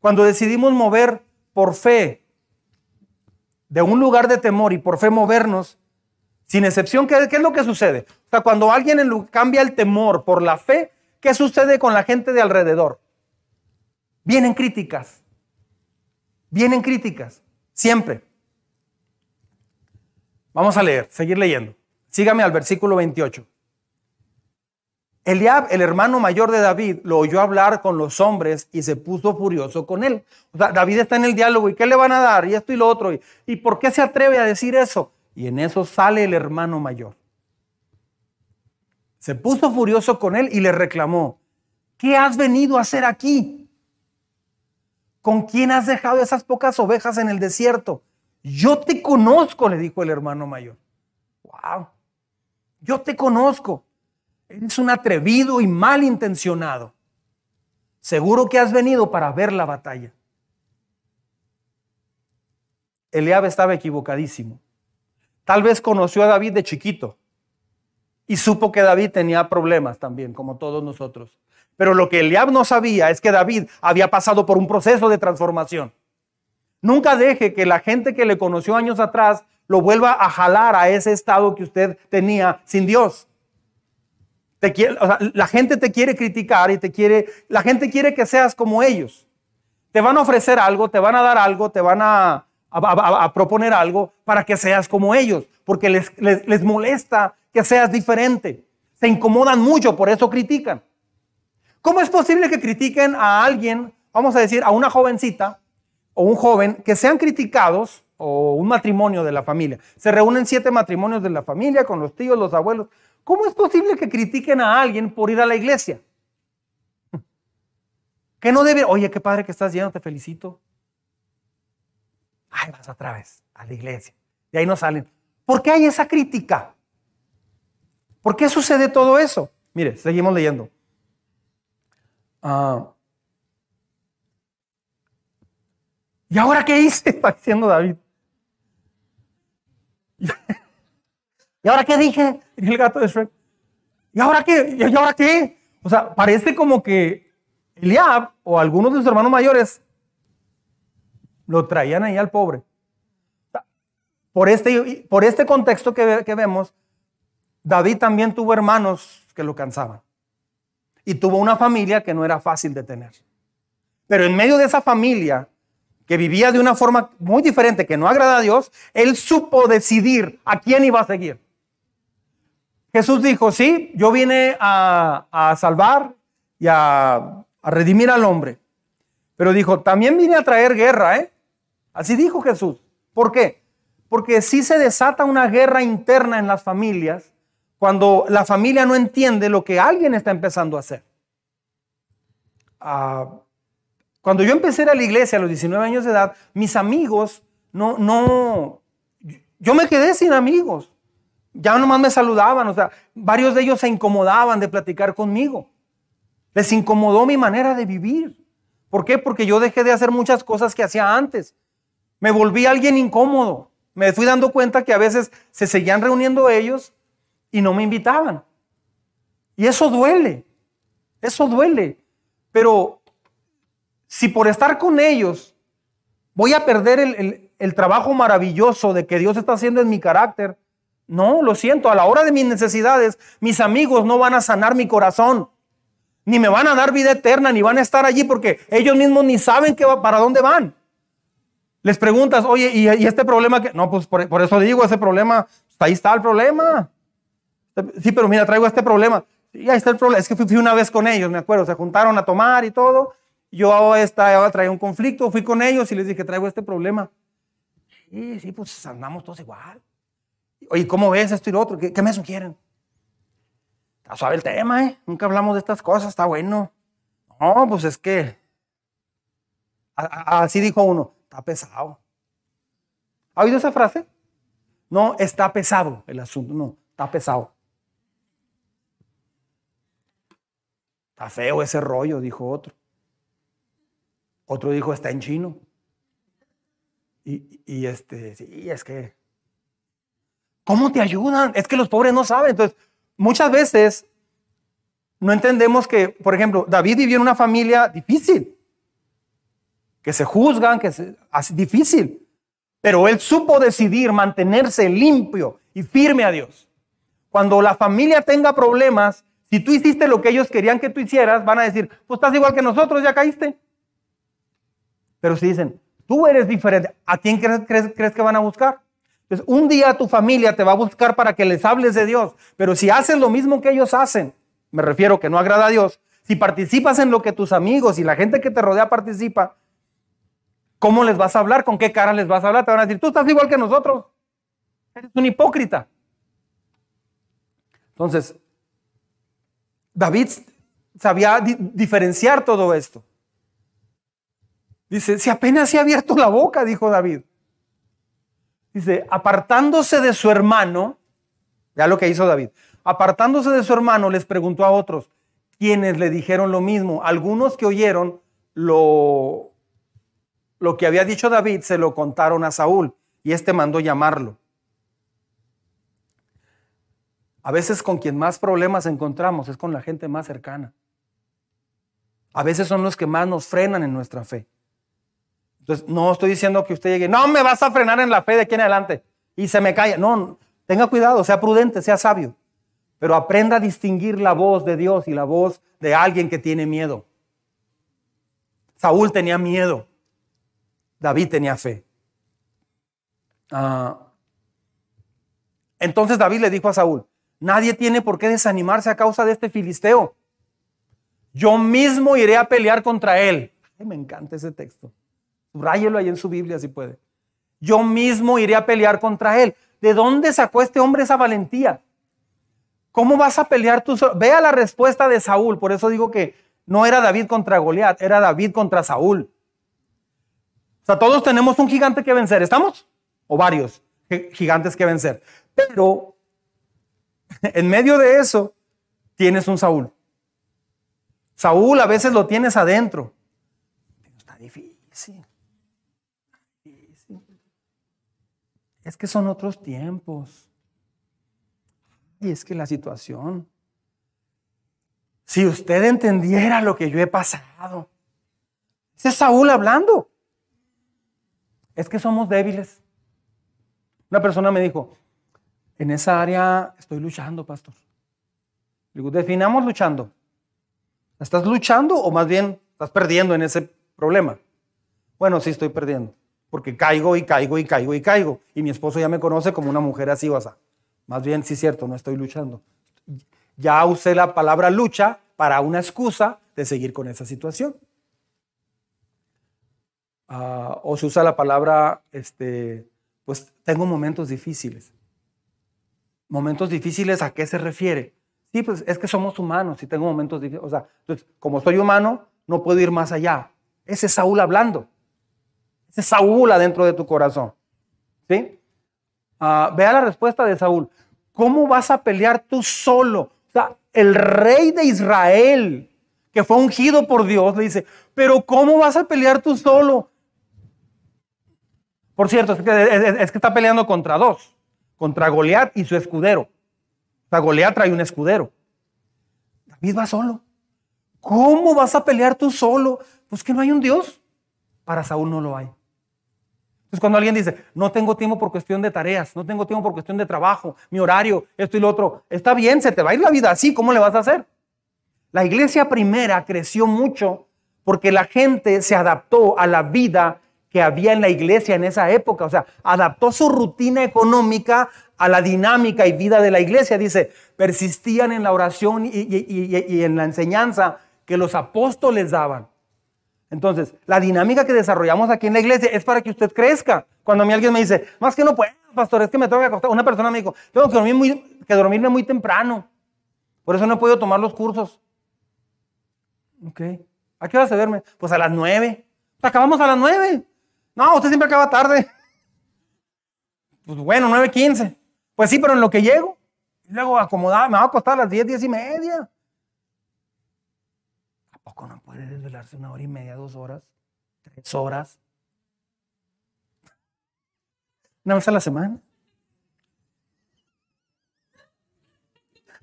Cuando decidimos mover por fe de un lugar de temor y por fe movernos, sin excepción, ¿qué, es lo que sucede? O sea, cuando alguien cambia el temor por la fe, ¿qué sucede con la gente de alrededor? Vienen críticas. Vienen críticas. Siempre. Vamos a leer, seguir leyendo. Sígame al versículo 28. Eliab, el hermano mayor de David, lo oyó hablar con los hombres y se puso furioso con él. O sea, David está en el diálogo y ¿qué le van a dar? Y esto y lo otro. ¿Y, por qué se atreve a decir eso? Y en eso sale el hermano mayor. Se puso furioso con él y le reclamó, ¿qué has venido a hacer aquí? ¿Con quién has dejado esas pocas ovejas en el desierto? Yo te conozco, le dijo el hermano mayor. Wow, yo te conozco. Eres un atrevido y malintencionado. Seguro que has venido para ver la batalla. Eliab estaba equivocadísimo. Tal vez conoció a David de chiquito y supo que David tenía problemas también, como todos nosotros. Pero lo que Eliab no sabía es que David había pasado por un proceso de transformación. Nunca deje que la gente que le conoció años atrás lo vuelva a jalar a ese estado que usted tenía sin Dios. La gente te quiere criticar y te quiere, la gente quiere que seas como ellos. Te van a ofrecer algo, te van a dar algo, te van a, proponer algo para que seas como ellos, porque les, les molesta que seas diferente. Se incomodan mucho, por eso critican. ¿Cómo es posible que critiquen a alguien, vamos a decir, a una jovencita o un joven, que sean criticados o un matrimonio de la familia? Se reúnen siete matrimonios de la familia con los tíos, los abuelos. ¿Cómo es posible que critiquen a alguien por ir a la iglesia? Que no debe, oye, qué padre que estás yendo, te felicito. Ay, vas otra vez a la iglesia. Y ahí no salen. ¿Por qué hay esa crítica? ¿Por qué sucede todo eso? Mire, seguimos leyendo. Ah. ¿Y ahora qué hice? *laughs* Está diciendo David. ¿Y ahora qué dije? *laughs* El gato de Shrek. ¿Y ahora qué? ¿Y ahora qué? O sea, parece como que Eliab o algunos de sus hermanos mayores lo traían ahí al pobre. Por este, por este contexto que, que vemos, David también tuvo hermanos que lo cansaban y tuvo una familia que no era fácil de tener. Pero en medio de esa familia, que vivía de una forma muy diferente, que no agrada a Dios, él supo decidir a quién iba a seguir. Jesús dijo, sí, yo vine a, salvar y a, a, redimir al hombre. Pero dijo, también vine a traer guerra, ¿eh? Así dijo Jesús. ¿Por qué? Porque si se desata una guerra interna en las familias cuando la familia no entiende lo que alguien está empezando a hacer. Ah, cuando yo empecé a la iglesia a los 19 años de edad, mis amigos no, no, yo me quedé sin amigos. Ya nomás me saludaban, o sea, varios de ellos se incomodaban de platicar conmigo. Les incomodó mi manera de vivir. ¿Por qué? Porque yo dejé de hacer muchas cosas que hacía antes. Me volví alguien incómodo. Me fui dando cuenta que a veces se seguían reuniendo ellos y no me invitaban. Y eso duele, eso duele. Pero si por estar con ellos voy a perder el, trabajo maravilloso de que Dios está haciendo en mi carácter, no, lo siento, a la hora de mis necesidades, mis amigos no van a sanar mi corazón, ni me van a dar vida eterna, ni van a estar allí porque ellos mismos ni saben que para dónde van. Les preguntas, oye, ¿y, este problema que? No, pues por, eso digo, ese problema, pues ahí está el problema. Sí, pero mira, traigo este problema. Y ahí está el problema. Es que fui, una vez con ellos, me acuerdo. Se juntaron a tomar y todo. yo estaba, traía un conflicto, fui con ellos y les dije, traigo este problema. Sí, sí, pues andamos todos igual. Oye, ¿cómo ves esto y lo otro? ¿Qué, qué me sugieren? Está suave el tema, ¿eh? Nunca hablamos de estas cosas, está bueno. No, pues es que, así dijo uno, está pesado. ¿Ha oído esa frase? No, está pesado el asunto, no, está pesado. Está feo ese rollo, dijo otro. Otro dijo, está en chino. Y, y este, sí, es que, ¿cómo te ayudan? Es que los pobres no saben. Entonces, muchas veces no entendemos que, por ejemplo, David vivió en una familia difícil, que se juzgan, que es difícil, pero él supo decidir mantenerse limpio y firme a Dios. Cuando la familia tenga problemas, si tú hiciste lo que ellos querían que tú hicieras, van a decir, pues estás igual que nosotros, ya caíste. Pero si dicen, tú eres diferente, ¿a quién crees, crees, que van a buscar? Un día tu familia te va a buscar para que les hables de Dios, pero si haces lo mismo que ellos hacen, me refiero que no agrada a Dios, si participas en lo que tus amigos y la gente que te rodea participa, ¿cómo les vas a hablar? ¿Con qué cara les vas a hablar? Te van a decir, tú estás igual que nosotros. Eres un hipócrita. Entonces, David sabía diferenciar todo esto. Dice, si apenas se ha abierto la boca, dijo David. Dice, apartándose de su hermano, ya lo que hizo David, apartándose de su hermano, les preguntó a otros, quienes le dijeron lo mismo. Algunos que oyeron lo, lo que había dicho David, se lo contaron a Saúl y éste mandó llamarlo. A veces con quien más problemas encontramos es con la gente más cercana. A veces son los que más nos frenan en nuestra fe. Entonces, no estoy diciendo que usted llegue, no me vas a frenar en la fe de aquí en adelante y se me calla. No, tenga cuidado, sea prudente, sea sabio. Pero aprenda a distinguir la voz de Dios y la voz de alguien que tiene miedo. Saúl tenía miedo. David tenía fe. Ah, entonces David le dijo a Saúl, Nadie tiene por qué desanimarse a causa de este filisteo. Yo mismo iré a pelear contra él. me encanta ese texto. Subrayelo ahí en su Biblia si puede. Yo mismo iré a pelear contra él. ¿De dónde sacó este hombre esa valentía? ¿Cómo vas a pelear tú solo? Vea la respuesta de Saúl. Por eso digo que no era David contra Goliat, era David contra Saúl. O sea, todos tenemos un gigante que vencer, ¿estamos? O varios gigantes que vencer. Pero *laughs* en medio de eso, tienes un Saúl. Saúl a veces lo tienes adentro. Pero está difícil. Es que son otros tiempos. Y es que la situación. Si usted entendiera lo que yo he pasado. Ese es Saúl hablando. Es que somos débiles. Una persona me dijo, en esa área estoy luchando, pastor. Digo, definamos luchando. ¿Estás luchando o más bien estás perdiendo en ese problema? Bueno, sí estoy perdiendo, porque caigo y caigo y caigo y caigo. Y mi esposo ya me conoce como una mujer así o así. Más bien, sí es cierto, no estoy luchando. Ya usé la palabra lucha para una excusa de seguir con esa situación. Ah, o se usa la palabra, este, pues tengo momentos difíciles momentos difíciles, ¿a qué se refiere? Sí, pues es que somos humanos y tengo momentos difíciles. O sea, entonces, como soy humano, no puedo ir más allá. Ese es Saúl hablando. Ese es Saúl adentro de tu corazón. ¿Sí? Ah, vea la respuesta de Saúl. ¿Cómo vas a pelear tú solo? O sea, el rey de Israel, que fue ungido por Dios, le dice, pero ¿cómo vas a pelear tú solo? Por cierto, es que, es que está peleando contra dos contra Goliat y su escudero. O sea, Goliat trae un escudero. David va solo. ¿Cómo vas a pelear tú solo? Pues que no hay un Dios. Para Saúl no lo hay. Entonces cuando alguien dice, no tengo tiempo por cuestión de tareas, no tengo tiempo por cuestión de trabajo, mi horario, esto y lo otro, está bien, se te va a ir la vida así, ¿cómo le vas a hacer? La iglesia primera creció mucho porque la gente se adaptó a la vida que había en la iglesia en esa época. O sea, adaptó su rutina económica a la dinámica y vida de la iglesia. Dice, persistían en la oración y, en la enseñanza que los apóstoles daban. Entonces, la dinámica que desarrollamos aquí en la iglesia es para que usted crezca. Cuando a mí alguien me dice, más que no puedo, pastor, es que me tengo que acostar. Una persona me dijo, tengo que, dormir muy, que dormirme muy temprano. Por eso no he podido tomar los cursos. Ok. ¿A qué hora se duerme? Pues a las nueve. Acabamos a las nueve. No, usted siempre acaba tarde. Pues bueno, nueve quince. Pues sí, pero en lo que llego. Luego acomodar, me va a costar a las diez, diez y media no puede desvelarse una hora y media, dos horas, tres horas? Una vez a la semana.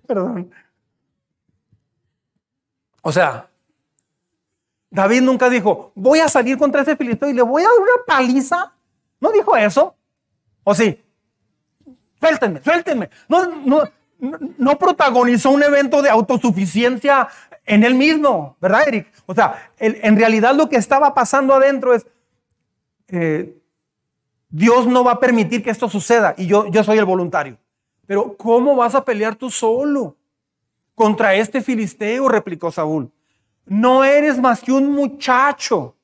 Perdón. O sea, David nunca dijo, voy a salir contra ese filisteo y le voy a dar una paliza. No dijo eso. ¿O sí? Suéltenme, suéltenme. No, no, no protagonizó un evento de autosuficiencia en él mismo, ¿verdad, Eric? O sea, en realidad lo que estaba pasando adentro es, eh, Dios no va a permitir que esto suceda y yo, yo soy el voluntario. Pero ¿cómo vas a pelear tú solo contra este filisteo? replicó Saúl. No eres más que un muchacho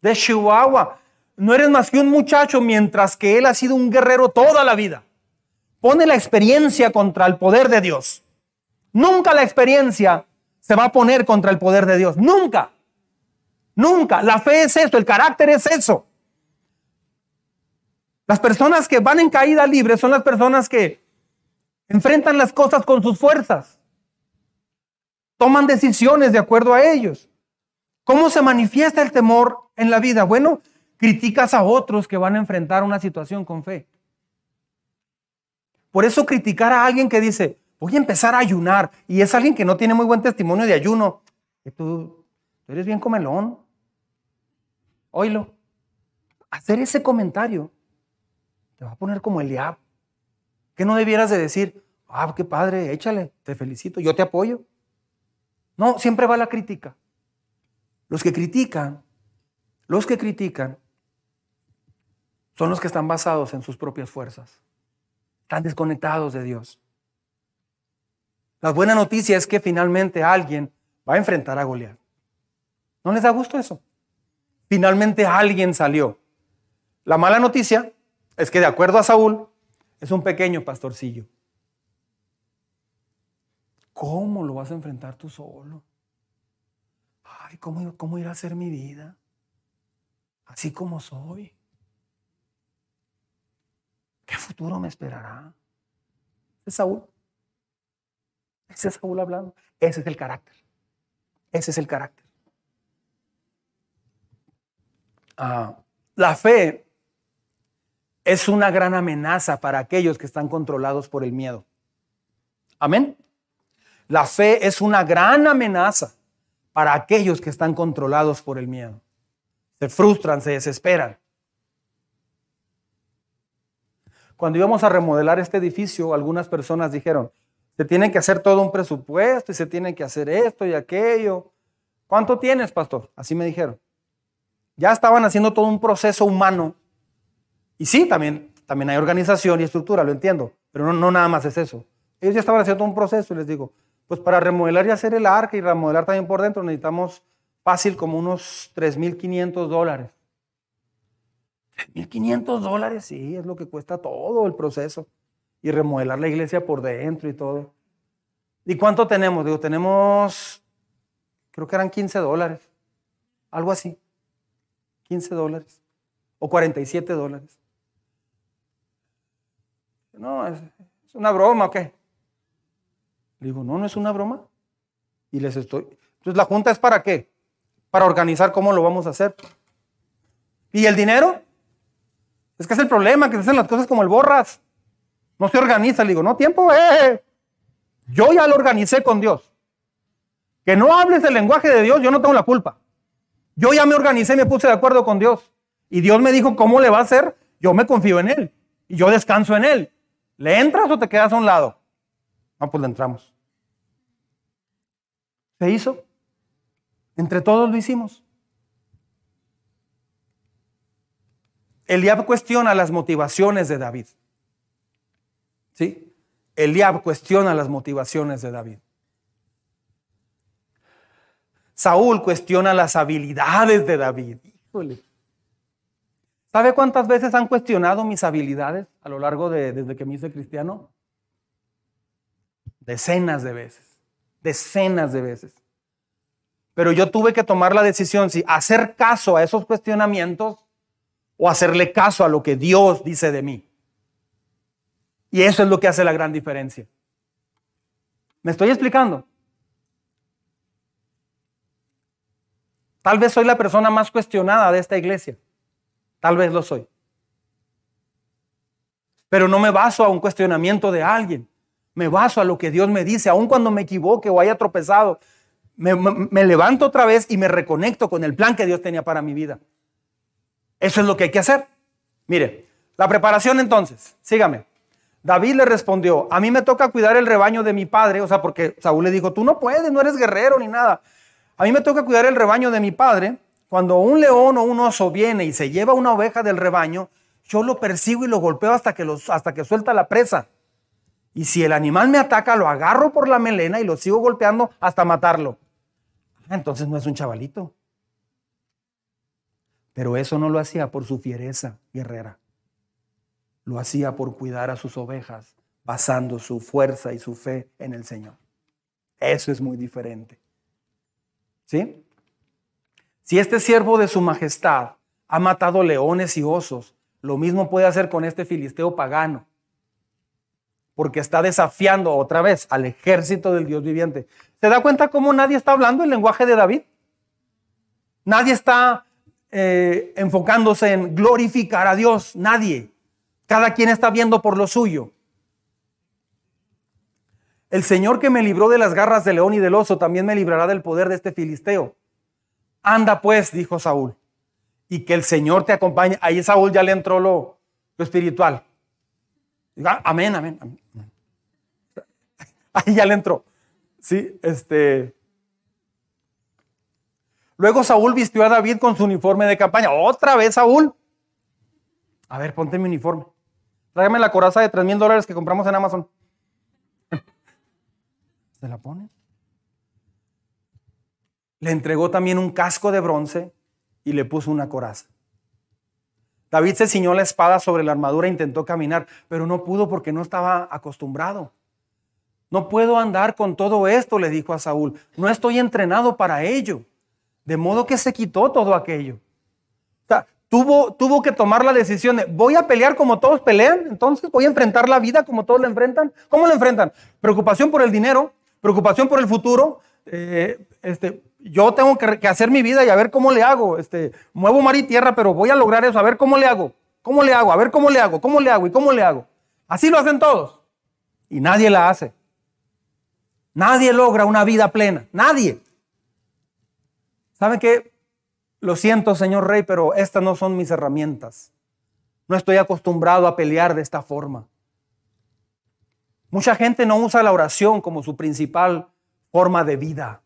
de Chihuahua. No eres más que un muchacho mientras que él ha sido un guerrero toda la vida. Pone la experiencia contra el poder de Dios. Nunca la experiencia se va a poner contra el poder de Dios. Nunca. Nunca. La fe es eso, el carácter es eso. Las personas que van en caída libre son las personas que enfrentan las cosas con sus fuerzas. Toman decisiones de acuerdo a ellos. ¿Cómo se manifiesta el temor en la vida? Bueno, criticas a otros que van a enfrentar una situación con fe. Por eso criticar a alguien que dice, voy a empezar a ayunar. Y es alguien que no tiene muy buen testimonio de ayuno. Que tú, eres bien comelón. Oílo. Hacer ese comentario te va a poner como Eliab. Que no debieras de decir, ah, qué padre, échale, te felicito, yo te apoyo. No, siempre va la crítica. Los que critican, los que critican, son los que están basados en sus propias fuerzas. Están desconectados de Dios. La buena noticia es que finalmente alguien va a enfrentar a Goliat. ¿No les da gusto eso? Finalmente alguien salió. La mala noticia es que de acuerdo a Saúl, es un pequeño pastorcillo. ¿Cómo lo vas a enfrentar tú solo? Ay, ¿cómo, cómo irá a ser mi vida? Así como soy. ¿Qué futuro me esperará? Es Saúl. Ese es Saúl hablando. Ese es el carácter. Ese es el carácter. Ah, la fe es una gran amenaza para aquellos que están controlados por el miedo. Amén. La fe es una gran amenaza para aquellos que están controlados por el miedo. Se frustran, se desesperan. Cuando íbamos a remodelar este edificio, algunas personas dijeron, se tiene que hacer todo un presupuesto y se tiene que hacer esto y aquello. ¿Cuánto tienes, pastor? Así me dijeron. Ya estaban haciendo todo un proceso humano. Y sí, también, también hay organización y estructura, lo entiendo, pero no, no nada más es eso. Ellos ya estaban haciendo todo un proceso y les digo, pues para remodelar y hacer el arca y remodelar también por dentro necesitamos fácil como unos 3.500 dólares. 3.500 dólares, sí, es lo que cuesta todo el proceso y remodelar la iglesia por dentro y todo. ¿Y cuánto tenemos? Digo, tenemos, creo que eran 15 dólares, algo así, 15 dólares o 47 dólares. No, es, una broma, ¿o qué? Digo, no, no es una broma. Y les estoy. Entonces, ¿la junta es para qué? Para organizar cómo lo vamos a hacer. ¿Y el dinero? Es que es el problema, que se hacen las cosas como el borras. No se organiza. Le digo, no, tiempo, eh. Yo ya lo organicé con Dios. Que no hables el lenguaje de Dios, yo no tengo la culpa. Yo ya me organicé, me puse de acuerdo con Dios. Y Dios me dijo cómo le va a hacer. Yo me confío en Él. Y yo descanso en Él. ¿Le entras o te quedas a un lado? No, pues le entramos. Se hizo. Entre todos lo hicimos. Eliab cuestiona las motivaciones de David. ¿Sí? Eliab cuestiona las motivaciones de David. Saúl cuestiona las habilidades de David. Híjole. ¿Sabe cuántas veces han cuestionado mis habilidades a lo largo de desde que me hice cristiano? Decenas de veces. Decenas de veces. Pero yo tuve que tomar la decisión si hacer caso a esos cuestionamientos o hacerle caso a lo que Dios dice de mí. Y eso es lo que hace la gran diferencia. ¿Me estoy explicando? Tal vez soy la persona más cuestionada de esta iglesia. Tal vez lo soy. Pero no me baso a un cuestionamiento de alguien. Me baso a lo que Dios me dice, aun cuando me equivoque o haya tropezado. Me, levanto otra vez y me reconecto con el plan que Dios tenía para mi vida. Eso es lo que hay que hacer. Mire, la preparación entonces, sígame. David le respondió, a mí me toca cuidar el rebaño de mi padre, o sea, porque Saúl le dijo, tú no puedes, no eres guerrero ni nada. A mí me toca cuidar el rebaño de mi padre. Cuando un león o un oso viene y se lleva una oveja del rebaño, yo lo persigo y lo golpeo hasta que, hasta que suelta la presa. Y si el animal me ataca, lo agarro por la melena y lo sigo golpeando hasta matarlo. Ah, entonces no es un chavalito. Pero eso no lo hacía por su fiereza guerrera. Lo hacía por cuidar a sus ovejas, basando su fuerza y su fe en el Señor. Eso es muy diferente. ¿Sí? Si este siervo de su majestad ha matado leones y osos, lo mismo puede hacer con este filisteo pagano, porque está desafiando otra vez al ejército del Dios viviente. ¿Se da cuenta cómo nadie está hablando el lenguaje de David? Nadie está eh, enfocándose en glorificar a Dios, nadie. Cada quien está viendo por lo suyo. El Señor que me libró de las garras del león y del oso también me librará del poder de este filisteo. Anda pues, dijo Saúl, y que el Señor te acompañe. Ahí Saúl ya le entró lo, espiritual. amén, amén, amén. *laughs* Ahí ya le entró. Sí, este. Luego Saúl vistió a David con su uniforme de campaña. Otra vez Saúl. A ver, ponte mi uniforme. Tráigame la coraza de 3 mil dólares que compramos en Amazon *laughs* la pone. Le entregó también un casco de bronce y le puso una coraza. David se ciñó la espada sobre la armadura e intentó caminar, pero no pudo porque no estaba acostumbrado. No puedo andar con todo esto, le dijo a Saúl. No estoy entrenado para ello. De modo que se quitó todo aquello. Tuvo, tuvo que tomar la decisión de, voy a pelear como todos pelean, entonces voy a enfrentar la vida como todos la enfrentan. ¿Cómo la enfrentan? Preocupación por el dinero, preocupación por el futuro. Eh, este, yo tengo que, hacer mi vida y a ver cómo le hago. Este, muevo mar y tierra, pero voy a lograr eso. A ver cómo le hago. ¿Cómo le hago? A ver cómo le hago. ¿Cómo le hago? ¿Y cómo le hago? Así lo hacen todos. Y nadie la hace. Nadie logra una vida plena. Nadie. ¿Saben qué? Lo siento, señor rey, pero estas no son mis herramientas. No estoy acostumbrado a pelear de esta forma. Mucha gente no usa la oración como su principal forma de vida.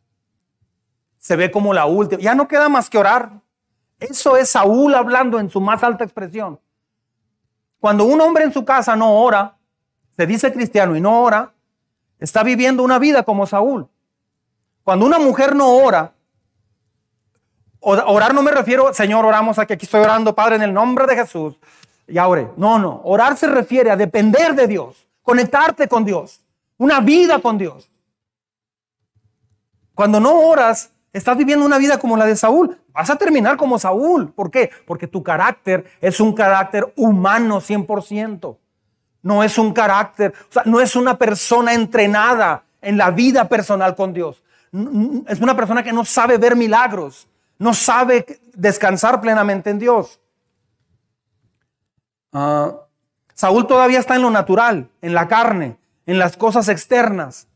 Se ve como la última. Ya no queda más que orar. Eso es Saúl hablando en su más alta expresión. Cuando un hombre en su casa no ora, se dice cristiano y no ora, está viviendo una vida como Saúl. Cuando una mujer no ora, orar no me refiero, Señor, oramos aquí, aquí estoy orando, Padre, en el nombre de Jesús. Ya oré. No, no. Orar se refiere a depender de Dios conectarte con Dios, una vida con Dios. Cuando no oras, estás viviendo una vida como la de Saúl. Vas a terminar como Saúl. ¿Por qué? Porque tu carácter es un carácter humano 100%. No es un carácter, o sea, no es una persona entrenada en la vida personal con Dios. Es una persona que no sabe ver milagros, no sabe descansar plenamente en Dios. Ah, Saúl todavía está en lo natural, en la carne, en las cosas externas.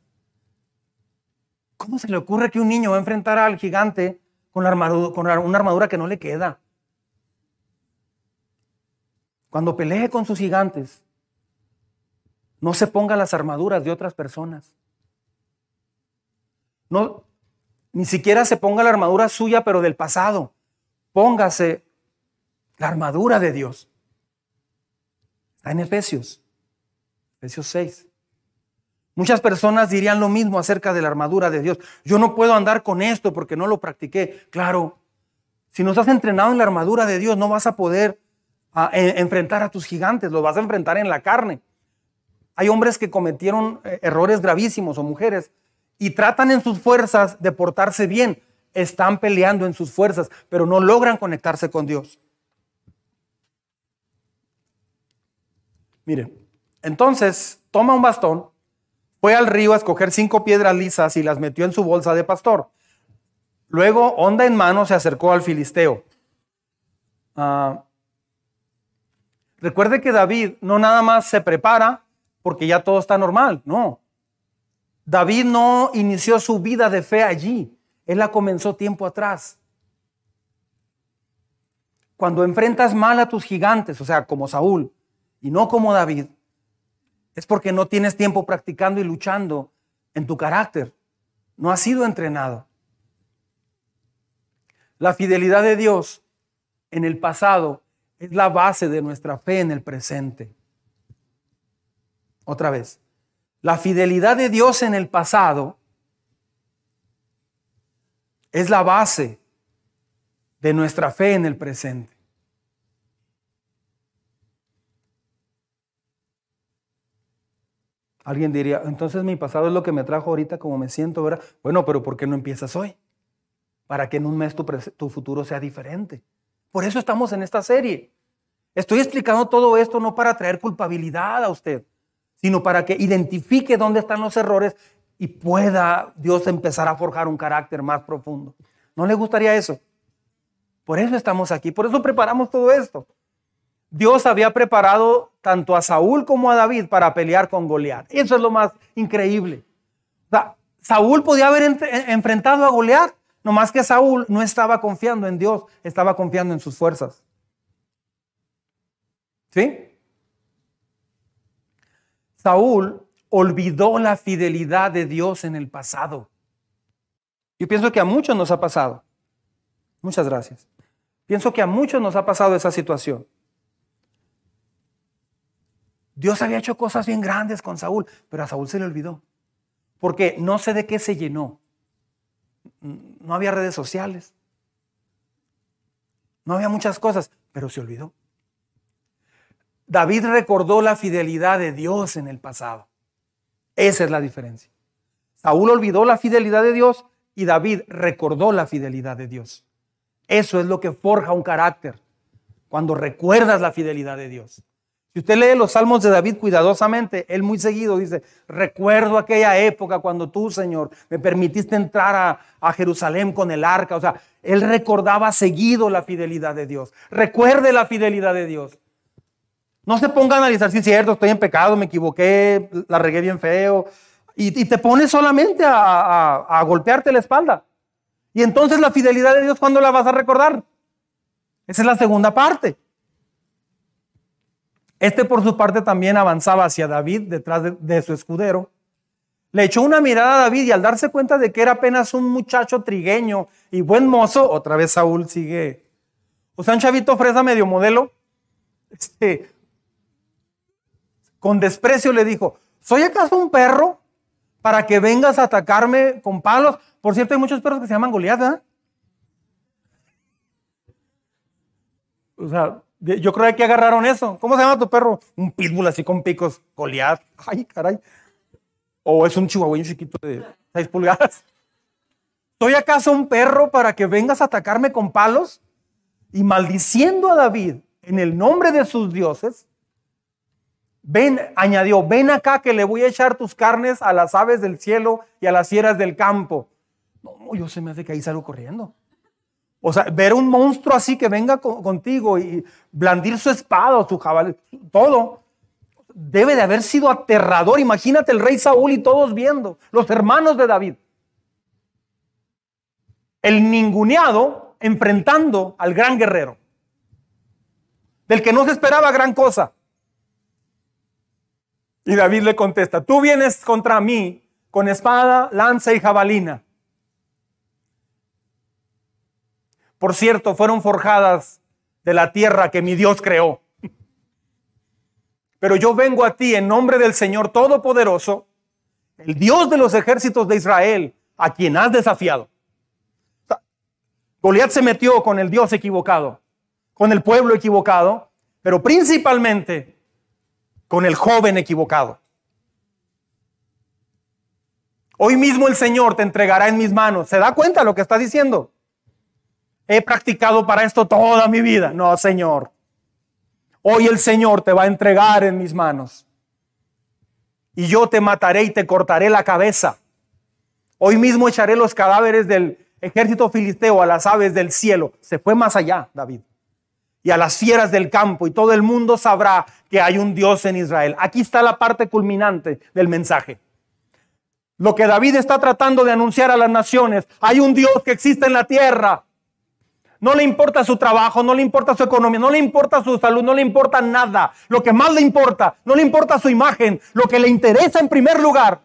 ¿Cómo se le ocurre que un niño va a enfrentar al gigante con, con una armadura que no le queda? Cuando pelee con sus gigantes, no se ponga las armaduras de otras personas. No, ni siquiera se ponga la armadura suya, pero del pasado. Póngase la armadura de Dios. Está en Efesios, Efesios 6. Muchas personas dirían lo mismo acerca de la armadura de Dios. Yo no puedo andar con esto porque no lo practiqué. Claro, si no has entrenado en la armadura de Dios, no vas a poder ah, enfrentar a tus gigantes, los vas a enfrentar en la carne. Hay hombres que cometieron eh, errores gravísimos o mujeres y tratan en sus fuerzas de portarse bien. Están peleando en sus fuerzas, pero no logran conectarse con Dios. Miren, entonces toma un bastón, fue al río a escoger cinco piedras lisas y las metió en su bolsa de pastor. Luego, onda en mano, se acercó al filisteo. Ah, recuerde que David no nada más se prepara porque ya todo está normal, no. David no inició su vida de fe allí, él la comenzó tiempo atrás. Cuando enfrentas mal a tus gigantes, o sea, como Saúl, y no como David, es porque no tienes tiempo practicando y luchando en tu carácter. No has sido entrenado. La fidelidad de Dios en el pasado es la base de nuestra fe en el presente. Otra vez, la fidelidad de Dios en el pasado es la base de nuestra fe en el presente. Alguien diría, entonces mi pasado es lo que me trajo ahorita como me siento, ¿verdad? Bueno, pero ¿por qué no empiezas hoy? Para que en un mes tu, tu futuro sea diferente. Por eso estamos en esta serie. Estoy explicando todo esto no para traer culpabilidad a usted, sino para que identifique dónde están los errores y pueda Dios empezar a forjar un carácter más profundo. ¿No le gustaría eso? Por eso estamos aquí, por eso preparamos todo esto. Dios había preparado tanto a Saúl como a David para pelear con Goliat. Eso es lo más increíble. Saúl podía haber enfrentado a Goliat, nomás que Saúl no estaba confiando en Dios, estaba confiando en sus fuerzas. ¿Sí? Saúl olvidó la fidelidad de Dios en el pasado. Yo pienso que a muchos nos ha pasado. Muchas gracias. Pienso que a muchos nos ha pasado esa situación. Dios había hecho cosas bien grandes con Saúl, pero a Saúl se le olvidó. Porque no sé de qué se llenó. No había redes sociales. No había muchas cosas, pero se olvidó. David recordó la fidelidad de Dios en el pasado. Esa es la diferencia. Saúl olvidó la fidelidad de Dios y David recordó la fidelidad de Dios. Eso es lo que forja un carácter, cuando recuerdas la fidelidad de Dios. Si usted lee los salmos de David cuidadosamente, él muy seguido dice, recuerdo aquella época cuando tú, Señor, me permitiste entrar a, Jerusalén con el arca. O sea, él recordaba seguido la fidelidad de Dios. Recuerde la fidelidad de Dios. No se ponga a analizar si es cierto, estoy en pecado, me equivoqué, la regué bien feo. Y, te pones solamente a, golpearte la espalda. Y entonces la fidelidad de Dios, ¿cuándo la vas a recordar? Esa es la segunda parte. Este por su parte también avanzaba hacia David detrás de, su escudero. Le echó una mirada a David y al darse cuenta de que era apenas un muchacho trigueño y buen mozo, otra vez Saúl sigue. O sea, un chavito fresa medio modelo, este, con desprecio le dijo, ¿soy acaso un perro para que vengas a atacarme con palos? Por cierto, hay muchos perros que se llaman Goliat, ¿eh? O sea, yo creo que agarraron eso. ¿Cómo se llama tu perro? Un pitbull así con picos. Goliat. Ay, caray. O es un chihuahueño chiquito de 6 pulgadas. ¿Soy acaso un perro para que vengas a atacarme con palos? Y maldiciendo a David en el nombre de sus dioses, ven, añadió, ven acá que le voy a echar tus carnes a las aves del cielo y a las fieras del campo. No, yo se me hace que ahí salgo corriendo. O sea, ver un monstruo así que venga contigo y blandir su espada o su jabalí, todo, debe de haber sido aterrador. Imagínate el rey Saúl y todos viendo, los hermanos de David. El ninguneado enfrentando al gran guerrero, del que no se esperaba gran cosa. Y David le contesta, tú vienes contra mí con espada, lanza y jabalina por cierto, fueron forjadas de la tierra que mi Dios creó. *laughs* Pero yo vengo a ti en nombre del Señor Todopoderoso el Dios de los ejércitos de Israel, a quien has desafiado. Goliat se metió con el Dios equivocado, con el pueblo equivocado, pero principalmente con el joven equivocado. Hoy mismo el Señor te entregará en mis manos. ¿Se da cuenta lo que está diciendo? He practicado para esto toda mi vida. No, Señor. Hoy el Señor te va a entregar en mis manos. Y yo te mataré y te cortaré la cabeza. Hoy mismo echaré los cadáveres del ejército filisteo a las aves del cielo. Se fue más allá, David. Y a las fieras del campo. Y todo el mundo sabrá que hay un Dios en Israel. Aquí está la parte culminante del mensaje. Lo que David está tratando de anunciar a las naciones. Hay un Dios que existe en la tierra. No le importa su trabajo, no le importa su economía, no le importa su salud, no le importa nada. Lo que más le importa, no le importa su imagen. Lo que le interesa en primer lugar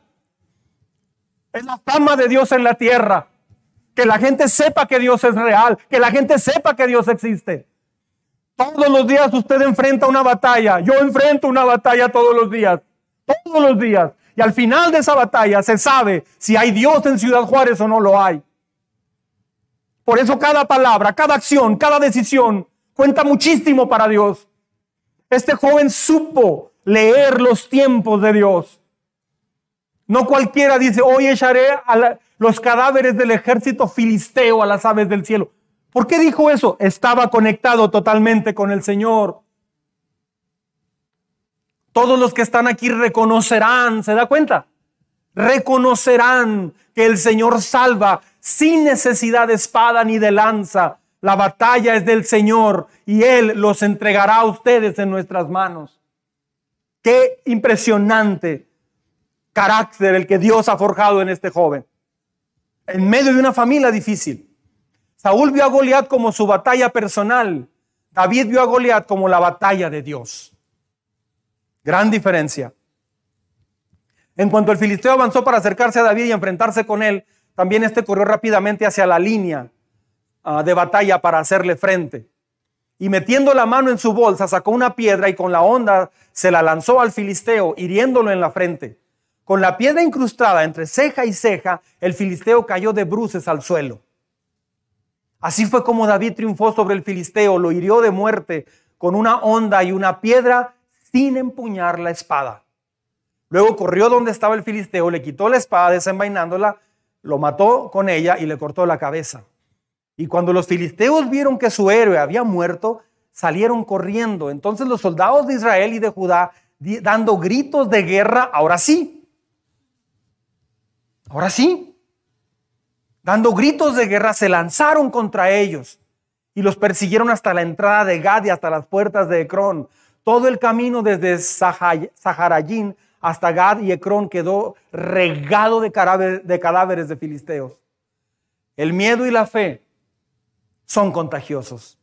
es la fama de Dios en la tierra. Que la gente sepa que Dios es real, que la gente sepa que Dios existe. Todos los días usted enfrenta una batalla. Yo enfrento una batalla todos los días. Todos los días. Y al final de esa batalla se sabe si hay Dios en Ciudad Juárez o no lo hay. Por eso cada palabra, cada acción, cada decisión cuenta muchísimo para Dios. Este joven supo leer los tiempos de Dios. No cualquiera dice, hoy echaré a los cadáveres del ejército filisteo a las aves del cielo. ¿Por qué dijo eso? Estaba conectado totalmente con el Señor. Todos los que están aquí reconocerán, ¿se da cuenta? Reconocerán que el Señor salva sin necesidad de espada ni de lanza. La batalla es del Señor y Él los entregará a ustedes en nuestras manos. Qué impresionante carácter el que Dios ha forjado en este joven. En medio de una familia difícil. Saúl vio a Goliat como su batalla personal. David vio a Goliat como la batalla de Dios. Gran diferencia. En cuanto el filisteo avanzó para acercarse a David y enfrentarse con él, también este corrió rápidamente hacia la línea ah, de batalla para hacerle frente. Y metiendo la mano en su bolsa, sacó una piedra y con la onda se la lanzó al filisteo, hiriéndolo en la frente. Con la piedra incrustada entre ceja y ceja, el filisteo cayó de bruces al suelo. Así fue como David triunfó sobre el filisteo, lo hirió de muerte con una onda y una piedra sin empuñar la espada. Luego corrió donde estaba el filisteo, le quitó la espada desenvainándola, lo mató con ella y le cortó la cabeza. Y cuando los filisteos vieron que su héroe había muerto, salieron corriendo. Entonces los soldados de Israel y de Judá, dando gritos de guerra, ahora sí, Ahora sí, dando gritos de guerra, se lanzaron contra ellos y los persiguieron hasta la entrada de Gad y hasta las puertas de Ecrón. Todo el camino desde Saharayín hasta Gad y Ecrón quedó regado de cadáveres de filisteos. El miedo y la fe son contagiosos.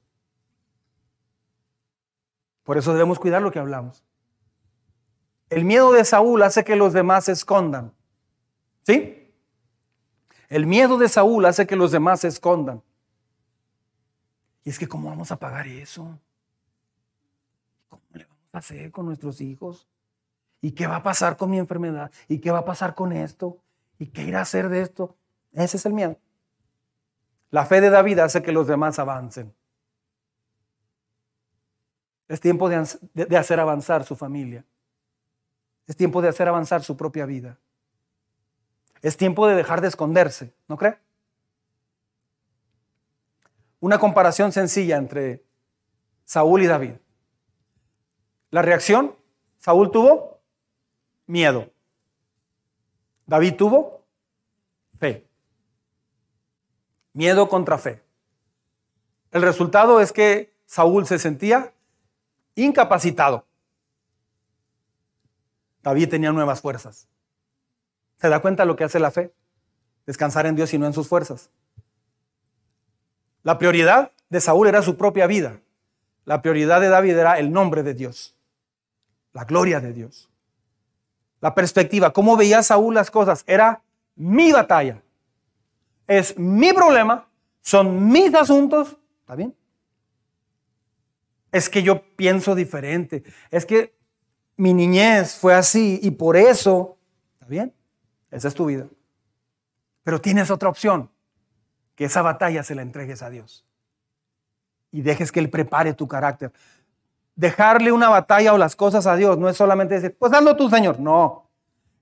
Por eso debemos cuidar lo que hablamos. El miedo de Saúl hace que los demás se escondan. ¿Sí? El miedo de Saúl hace que los demás se escondan. Y es que ¿cómo vamos a pagar eso? ¿Cómo le vamos a hacer con nuestros hijos? ¿Y qué va a pasar con mi enfermedad? ¿Y qué va a pasar con esto? ¿Y qué irá a hacer de esto? Ese es el miedo. La fe de David hace que los demás avancen. Es tiempo de, de hacer avanzar su familia. Es tiempo de hacer avanzar su propia vida. Es tiempo de dejar de esconderse, ¿no cree? Una comparación sencilla entre Saúl y David. La reacción, Saúl tuvo miedo. David tuvo fe. Miedo contra fe. El resultado es que Saúl se sentía incapacitado. David tenía nuevas fuerzas. ¿Se da cuenta lo que hace la fe? Descansar en Dios y no en sus fuerzas. La prioridad de Saúl era su propia vida. La prioridad de David era el nombre de Dios, la gloria de Dios. La perspectiva, cómo veía Saúl las cosas, era mi batalla. Es mi problema, son mis asuntos. ¿Está bien? Es que yo pienso diferente. Es que mi niñez fue así y por eso, ¿está bien? Esa es tu vida. Pero tienes otra opción, que esa batalla se la entregues a Dios. Y dejes que Él prepare tu carácter. Dejarle una batalla o las cosas a Dios no es solamente decir, pues hazlo tú, Señor. No.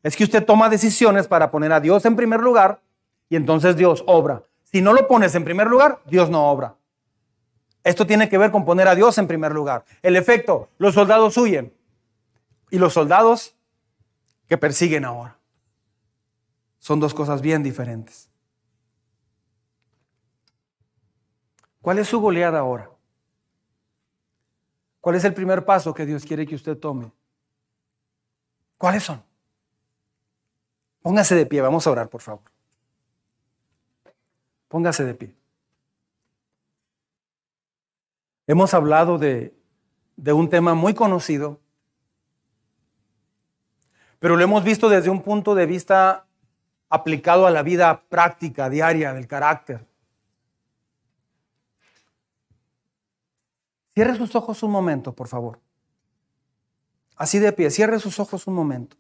Es que usted toma decisiones para poner a Dios en primer lugar y entonces Dios obra. Si no lo pones en primer lugar, Dios no obra. Esto tiene que ver con poner a Dios en primer lugar. El efecto, los soldados huyen y los soldados que persiguen ahora. Son dos cosas bien diferentes. ¿Cuál es su goleada ahora? ¿Cuál es el primer paso que Dios quiere que usted tome? ¿Cuáles son? Póngase de pie, vamos a orar, por favor. Póngase de pie. Hemos hablado de, de un tema muy conocido, pero lo hemos visto desde un punto de vista aplicado a la vida práctica, diaria, del carácter. Cierre sus ojos un momento, por favor. Así de pie, cierre sus ojos un momento.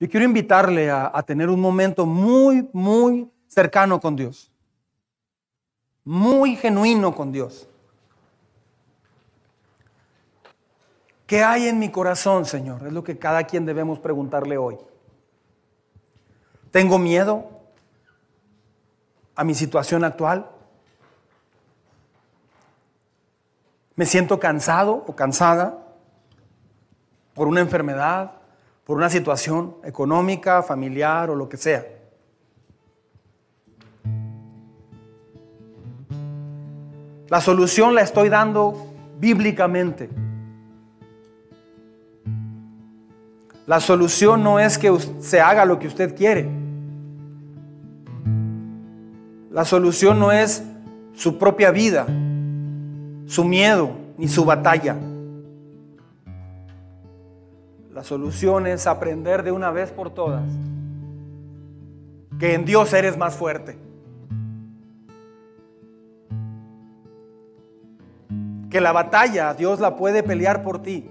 Yo quiero invitarle a, a, tener un momento muy, muy cercano con Dios. Muy genuino con Dios. ¿Qué hay en mi corazón, Señor? Es lo que cada quien debemos preguntarle hoy. ¿Tengo miedo a mi situación actual? ¿Me siento cansado o cansada por una enfermedad, por una situación económica, familiar o lo que sea? La solución la estoy dando bíblicamente. La solución no es que se haga lo que usted quiere. La solución no es su propia vida, su miedo ni su batalla. La solución es aprender de una vez por todas que en Dios eres más fuerte. Que la batalla Dios la puede pelear por ti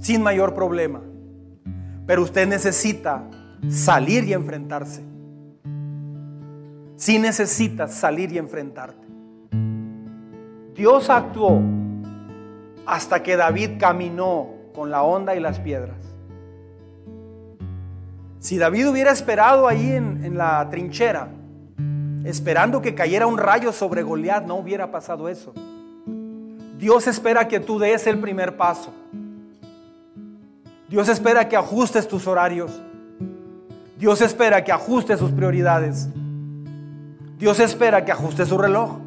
sin mayor problema. Pero usted necesita salir y enfrentarse si necesitas salir y enfrentarte. Dios actuó hasta que David caminó con la onda y las piedras. Si David hubiera esperado ahí en, la trinchera, esperando que cayera un rayo sobre Goliat, no hubiera pasado eso. Dios espera que tú des el primer paso. Dios espera que ajustes tus horarios. Dios espera que ajustes sus prioridades. Dios espera que ajustes su reloj,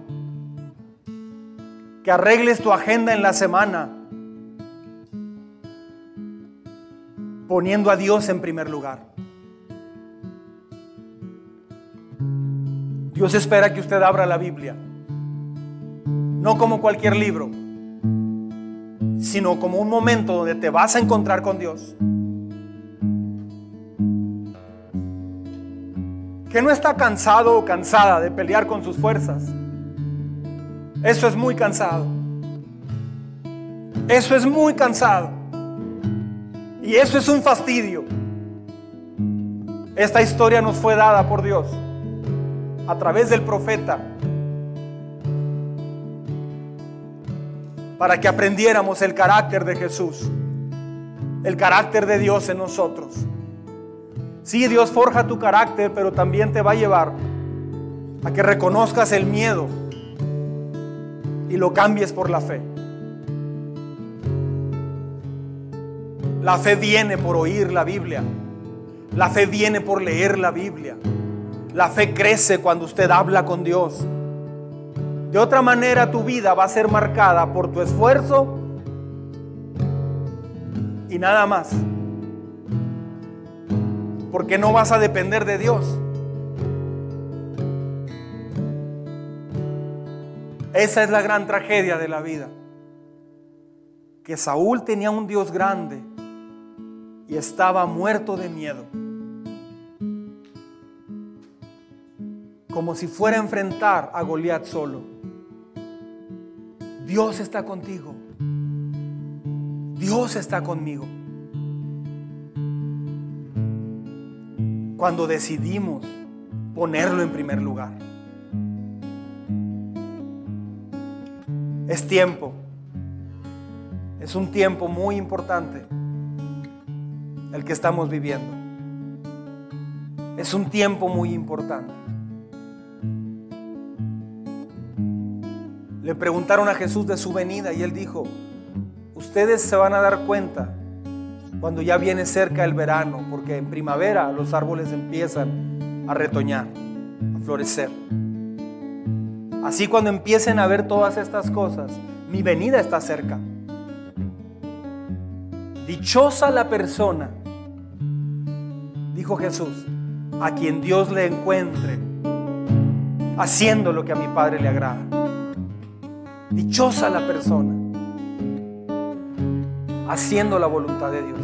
que arregles tu agenda en la semana, poniendo a Dios en primer lugar. Dios espera que usted abra la Biblia, no como cualquier libro, sino como un momento donde te vas a encontrar con Dios. Que no está cansado o cansada de pelear con sus fuerzas. Eso es muy cansado. Eso es muy cansado. Y eso es un fastidio. Esta historia nos fue dada por Dios a través del profeta para que aprendiéramos el carácter de Jesús, el carácter de Dios en nosotros. Sí, Dios forja tu carácter, pero también te va a llevar a que reconozcas el miedo y lo cambies por la fe. La fe viene por oír la Biblia. La fe viene por leer la Biblia. La fe crece cuando usted habla con Dios. De otra manera tu vida va a ser marcada por tu esfuerzo y nada más porque no vas a depender de Dios. Esa es la gran tragedia de la vida. Que Saúl tenía un Dios grande y estaba muerto de miedo. Como si fuera a enfrentar a Goliat solo. Dios está contigo. Dios está conmigo. Cuando decidimos ponerlo en primer lugar. Es tiempo. Es un tiempo muy importante el que estamos viviendo. Es un tiempo muy importante. Le preguntaron a Jesús de su venida y él dijo, ustedes se van a dar cuenta cuando ya viene cerca el verano, porque en primavera los árboles empiezan a retoñar, a florecer. Así cuando empiecen a ver todas estas cosas, mi venida está cerca. Dichosa la persona, dijo Jesús, a quien Dios le encuentre haciendo lo que a mi Padre le agrada. Dichosa la persona haciendo la voluntad de Dios.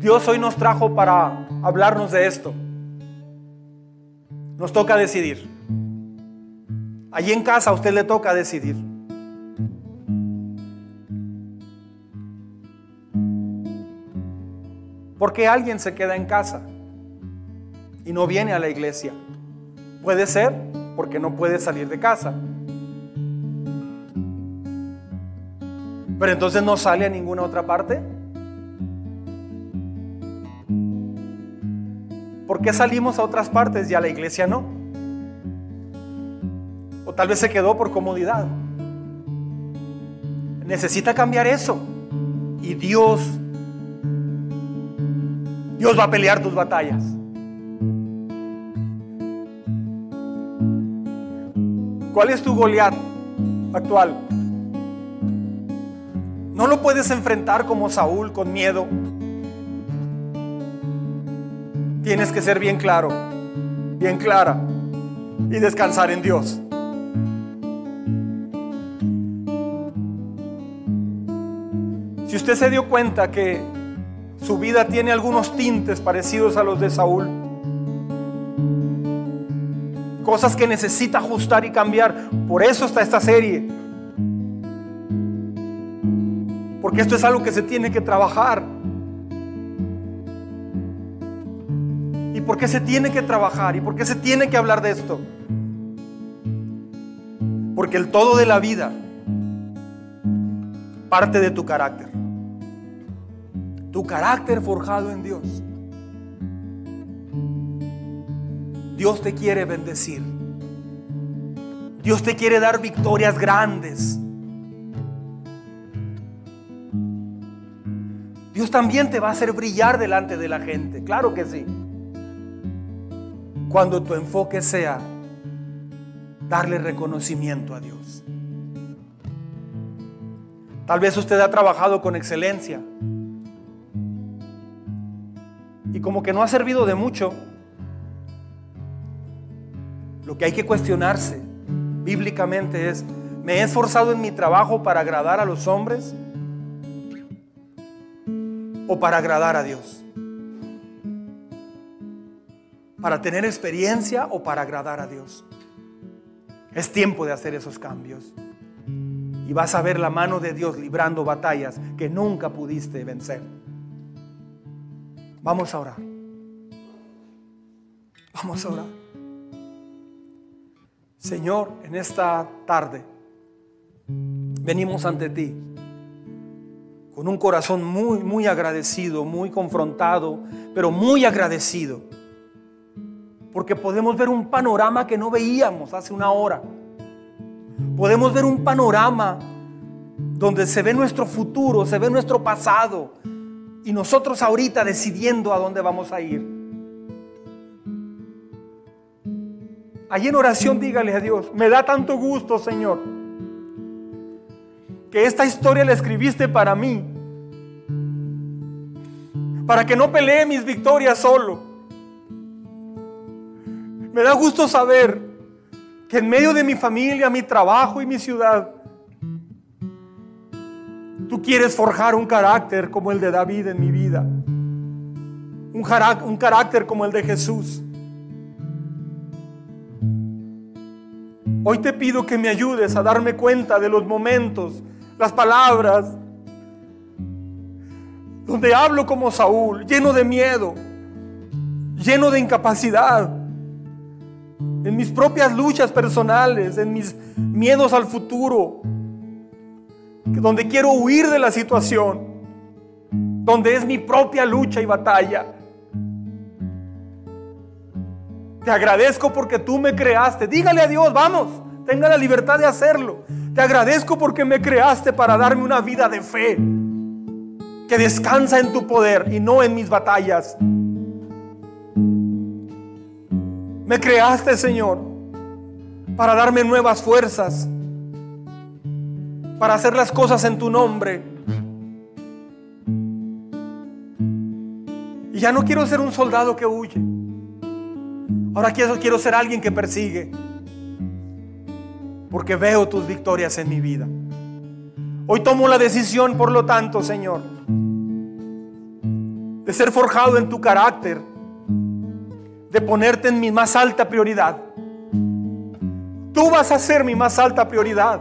Dios hoy nos trajo para hablarnos de esto. Nos toca decidir. Allí en casa a usted le toca decidir. ¿Por qué alguien se queda en casa y no viene a la iglesia? Puede ser porque no puede salir de casa. Pero entonces no sale a ninguna otra parte. ¿Por qué salimos a otras partes y a la iglesia no? O tal vez se quedó por comodidad. Necesita cambiar eso. Y Dios, Dios va a pelear tus batallas. ¿Cuál es tu Goliat actual? No lo puedes enfrentar como Saúl con miedo. Tienes que ser bien claro, bien clara y descansar en Dios. Si usted se dio cuenta que su vida tiene algunos tintes parecidos a los de Saúl, cosas que necesita ajustar y cambiar, por eso está esta serie Porque esto es algo que se tiene que trabajar. ¿Y por qué se tiene que trabajar? ¿Y por qué se tiene que hablar de esto? Porque el todo de la vida parte de tu carácter. Tu carácter forjado en Dios. Dios te quiere bendecir. Dios te quiere dar victorias grandes. Dios también te va a hacer brillar delante de la gente. Claro que sí. Cuando tu enfoque sea darle reconocimiento a Dios. Tal vez usted ha trabajado con excelencia y como que no ha servido de mucho. Lo que hay que cuestionarse bíblicamente es, ¿me he esforzado en mi trabajo para agradar a los hombres? O para agradar a Dios? ¿Para tener experiencia o para agradar a Dios? Es tiempo de hacer esos cambios. Y vas a ver la mano de Dios librando batallas que nunca pudiste vencer. Vamos a orar. Vamos a orar. Señor, en esta tarde venimos ante ti con un corazón muy, muy agradecido, muy confrontado, pero muy agradecido. Porque podemos ver un panorama que no veíamos hace una hora. Podemos ver un panorama donde se ve nuestro futuro, se ve nuestro pasado. Y nosotros ahorita decidiendo a dónde vamos a ir. Allí en oración dígale a Dios, me da tanto gusto, Señor que esta historia la escribiste para mí. Para que no pelee mis victorias solo. Me da gusto saber que en medio de mi familia, mi trabajo y mi ciudad, tú quieres forjar un carácter como el de David en mi vida. Un, un carácter como el de Jesús. Hoy te pido que me ayudes a darme cuenta de los momentos las palabras, donde hablo como Saúl, lleno de miedo, lleno de incapacidad, en mis propias luchas personales, en mis miedos al futuro, donde quiero huir de la situación, donde es mi propia lucha y batalla. Te agradezco porque tú me creaste. Dígale a Dios, vamos, tenga la libertad de hacerlo. Te agradezco porque me creaste para darme una vida de fe que descansa en tu poder y no en mis batallas. Me creaste, Señor, para darme nuevas fuerzas, para hacer las cosas en tu nombre. Y ya no quiero ser un soldado que huye. Ahora quiero, quiero ser alguien que persigue. Porque veo tus victorias en mi vida. Hoy tomo la decisión, por lo tanto, Señor, de ser forjado en tu carácter, de ponerte en mi más alta prioridad. Tú vas a ser mi más alta prioridad.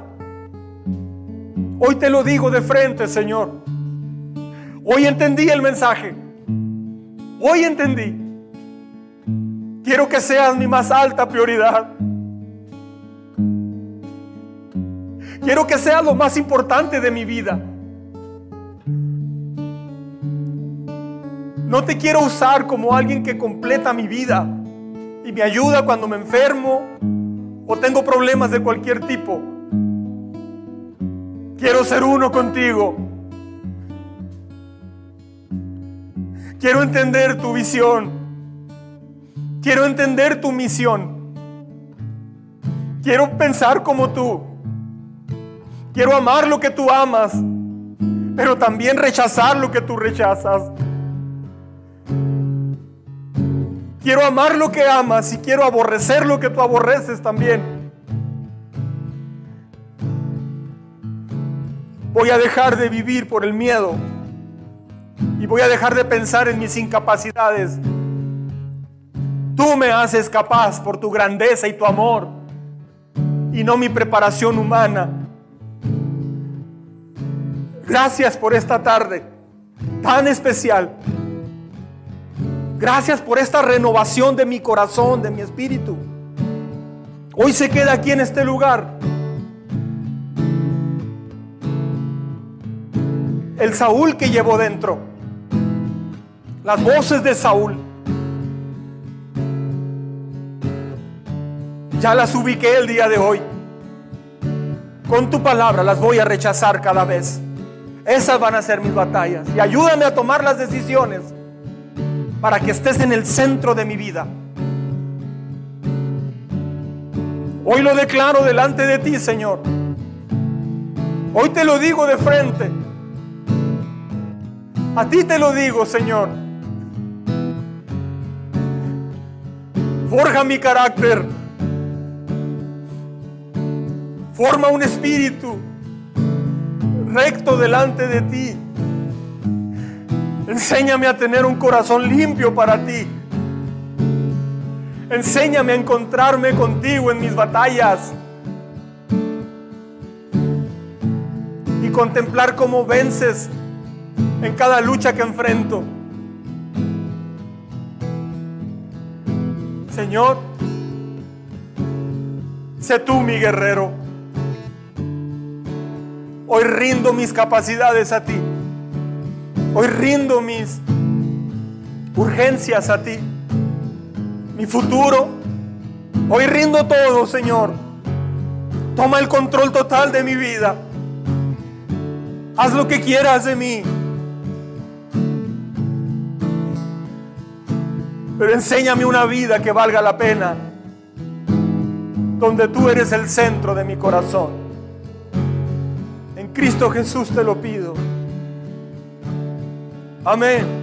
Hoy te lo digo de frente, Señor. Hoy entendí el mensaje. Hoy entendí. Quiero que seas mi más alta prioridad. Quiero que seas lo más importante de mi vida. No te quiero usar como alguien que completa mi vida y me ayuda cuando me enfermo o tengo problemas de cualquier tipo. Quiero ser uno contigo. Quiero entender tu visión. Quiero entender tu misión. Quiero pensar como tú. Quiero amar lo que tú amas, pero también rechazar lo que tú rechazas. Quiero amar lo que amas y quiero aborrecer lo que tú aborreces también. Voy a dejar de vivir por el miedo y voy a dejar de pensar en mis incapacidades. Tú me haces capaz por tu grandeza y tu amor y no mi preparación humana. Gracias por esta tarde tan especial. Gracias por esta renovación de mi corazón, de mi espíritu. Hoy se queda aquí en este lugar. El Saúl que llevo dentro. Las voces de Saúl. Ya las ubiqué el día de hoy. Con tu palabra las voy a rechazar cada vez. Esas van a ser mis batallas. Y ayúdame a tomar las decisiones para que estés en el centro de mi vida. Hoy lo declaro delante de ti, Señor. Hoy te lo digo de frente. A ti te lo digo, Señor. Forja mi carácter. Forma un espíritu recto delante de ti. Enséñame a tener un corazón limpio para ti. Enséñame a encontrarme contigo en mis batallas. Y contemplar cómo vences en cada lucha que enfrento. Señor, sé tú mi guerrero. Hoy rindo mis capacidades a ti. Hoy rindo mis urgencias a ti, mi futuro. Hoy rindo todo, Señor. Toma el control total de mi vida. Haz lo que quieras de mí. Pero enséñame una vida que valga la pena, donde tú eres el centro de mi corazón. Cristo Jesús te lo pido. Amém.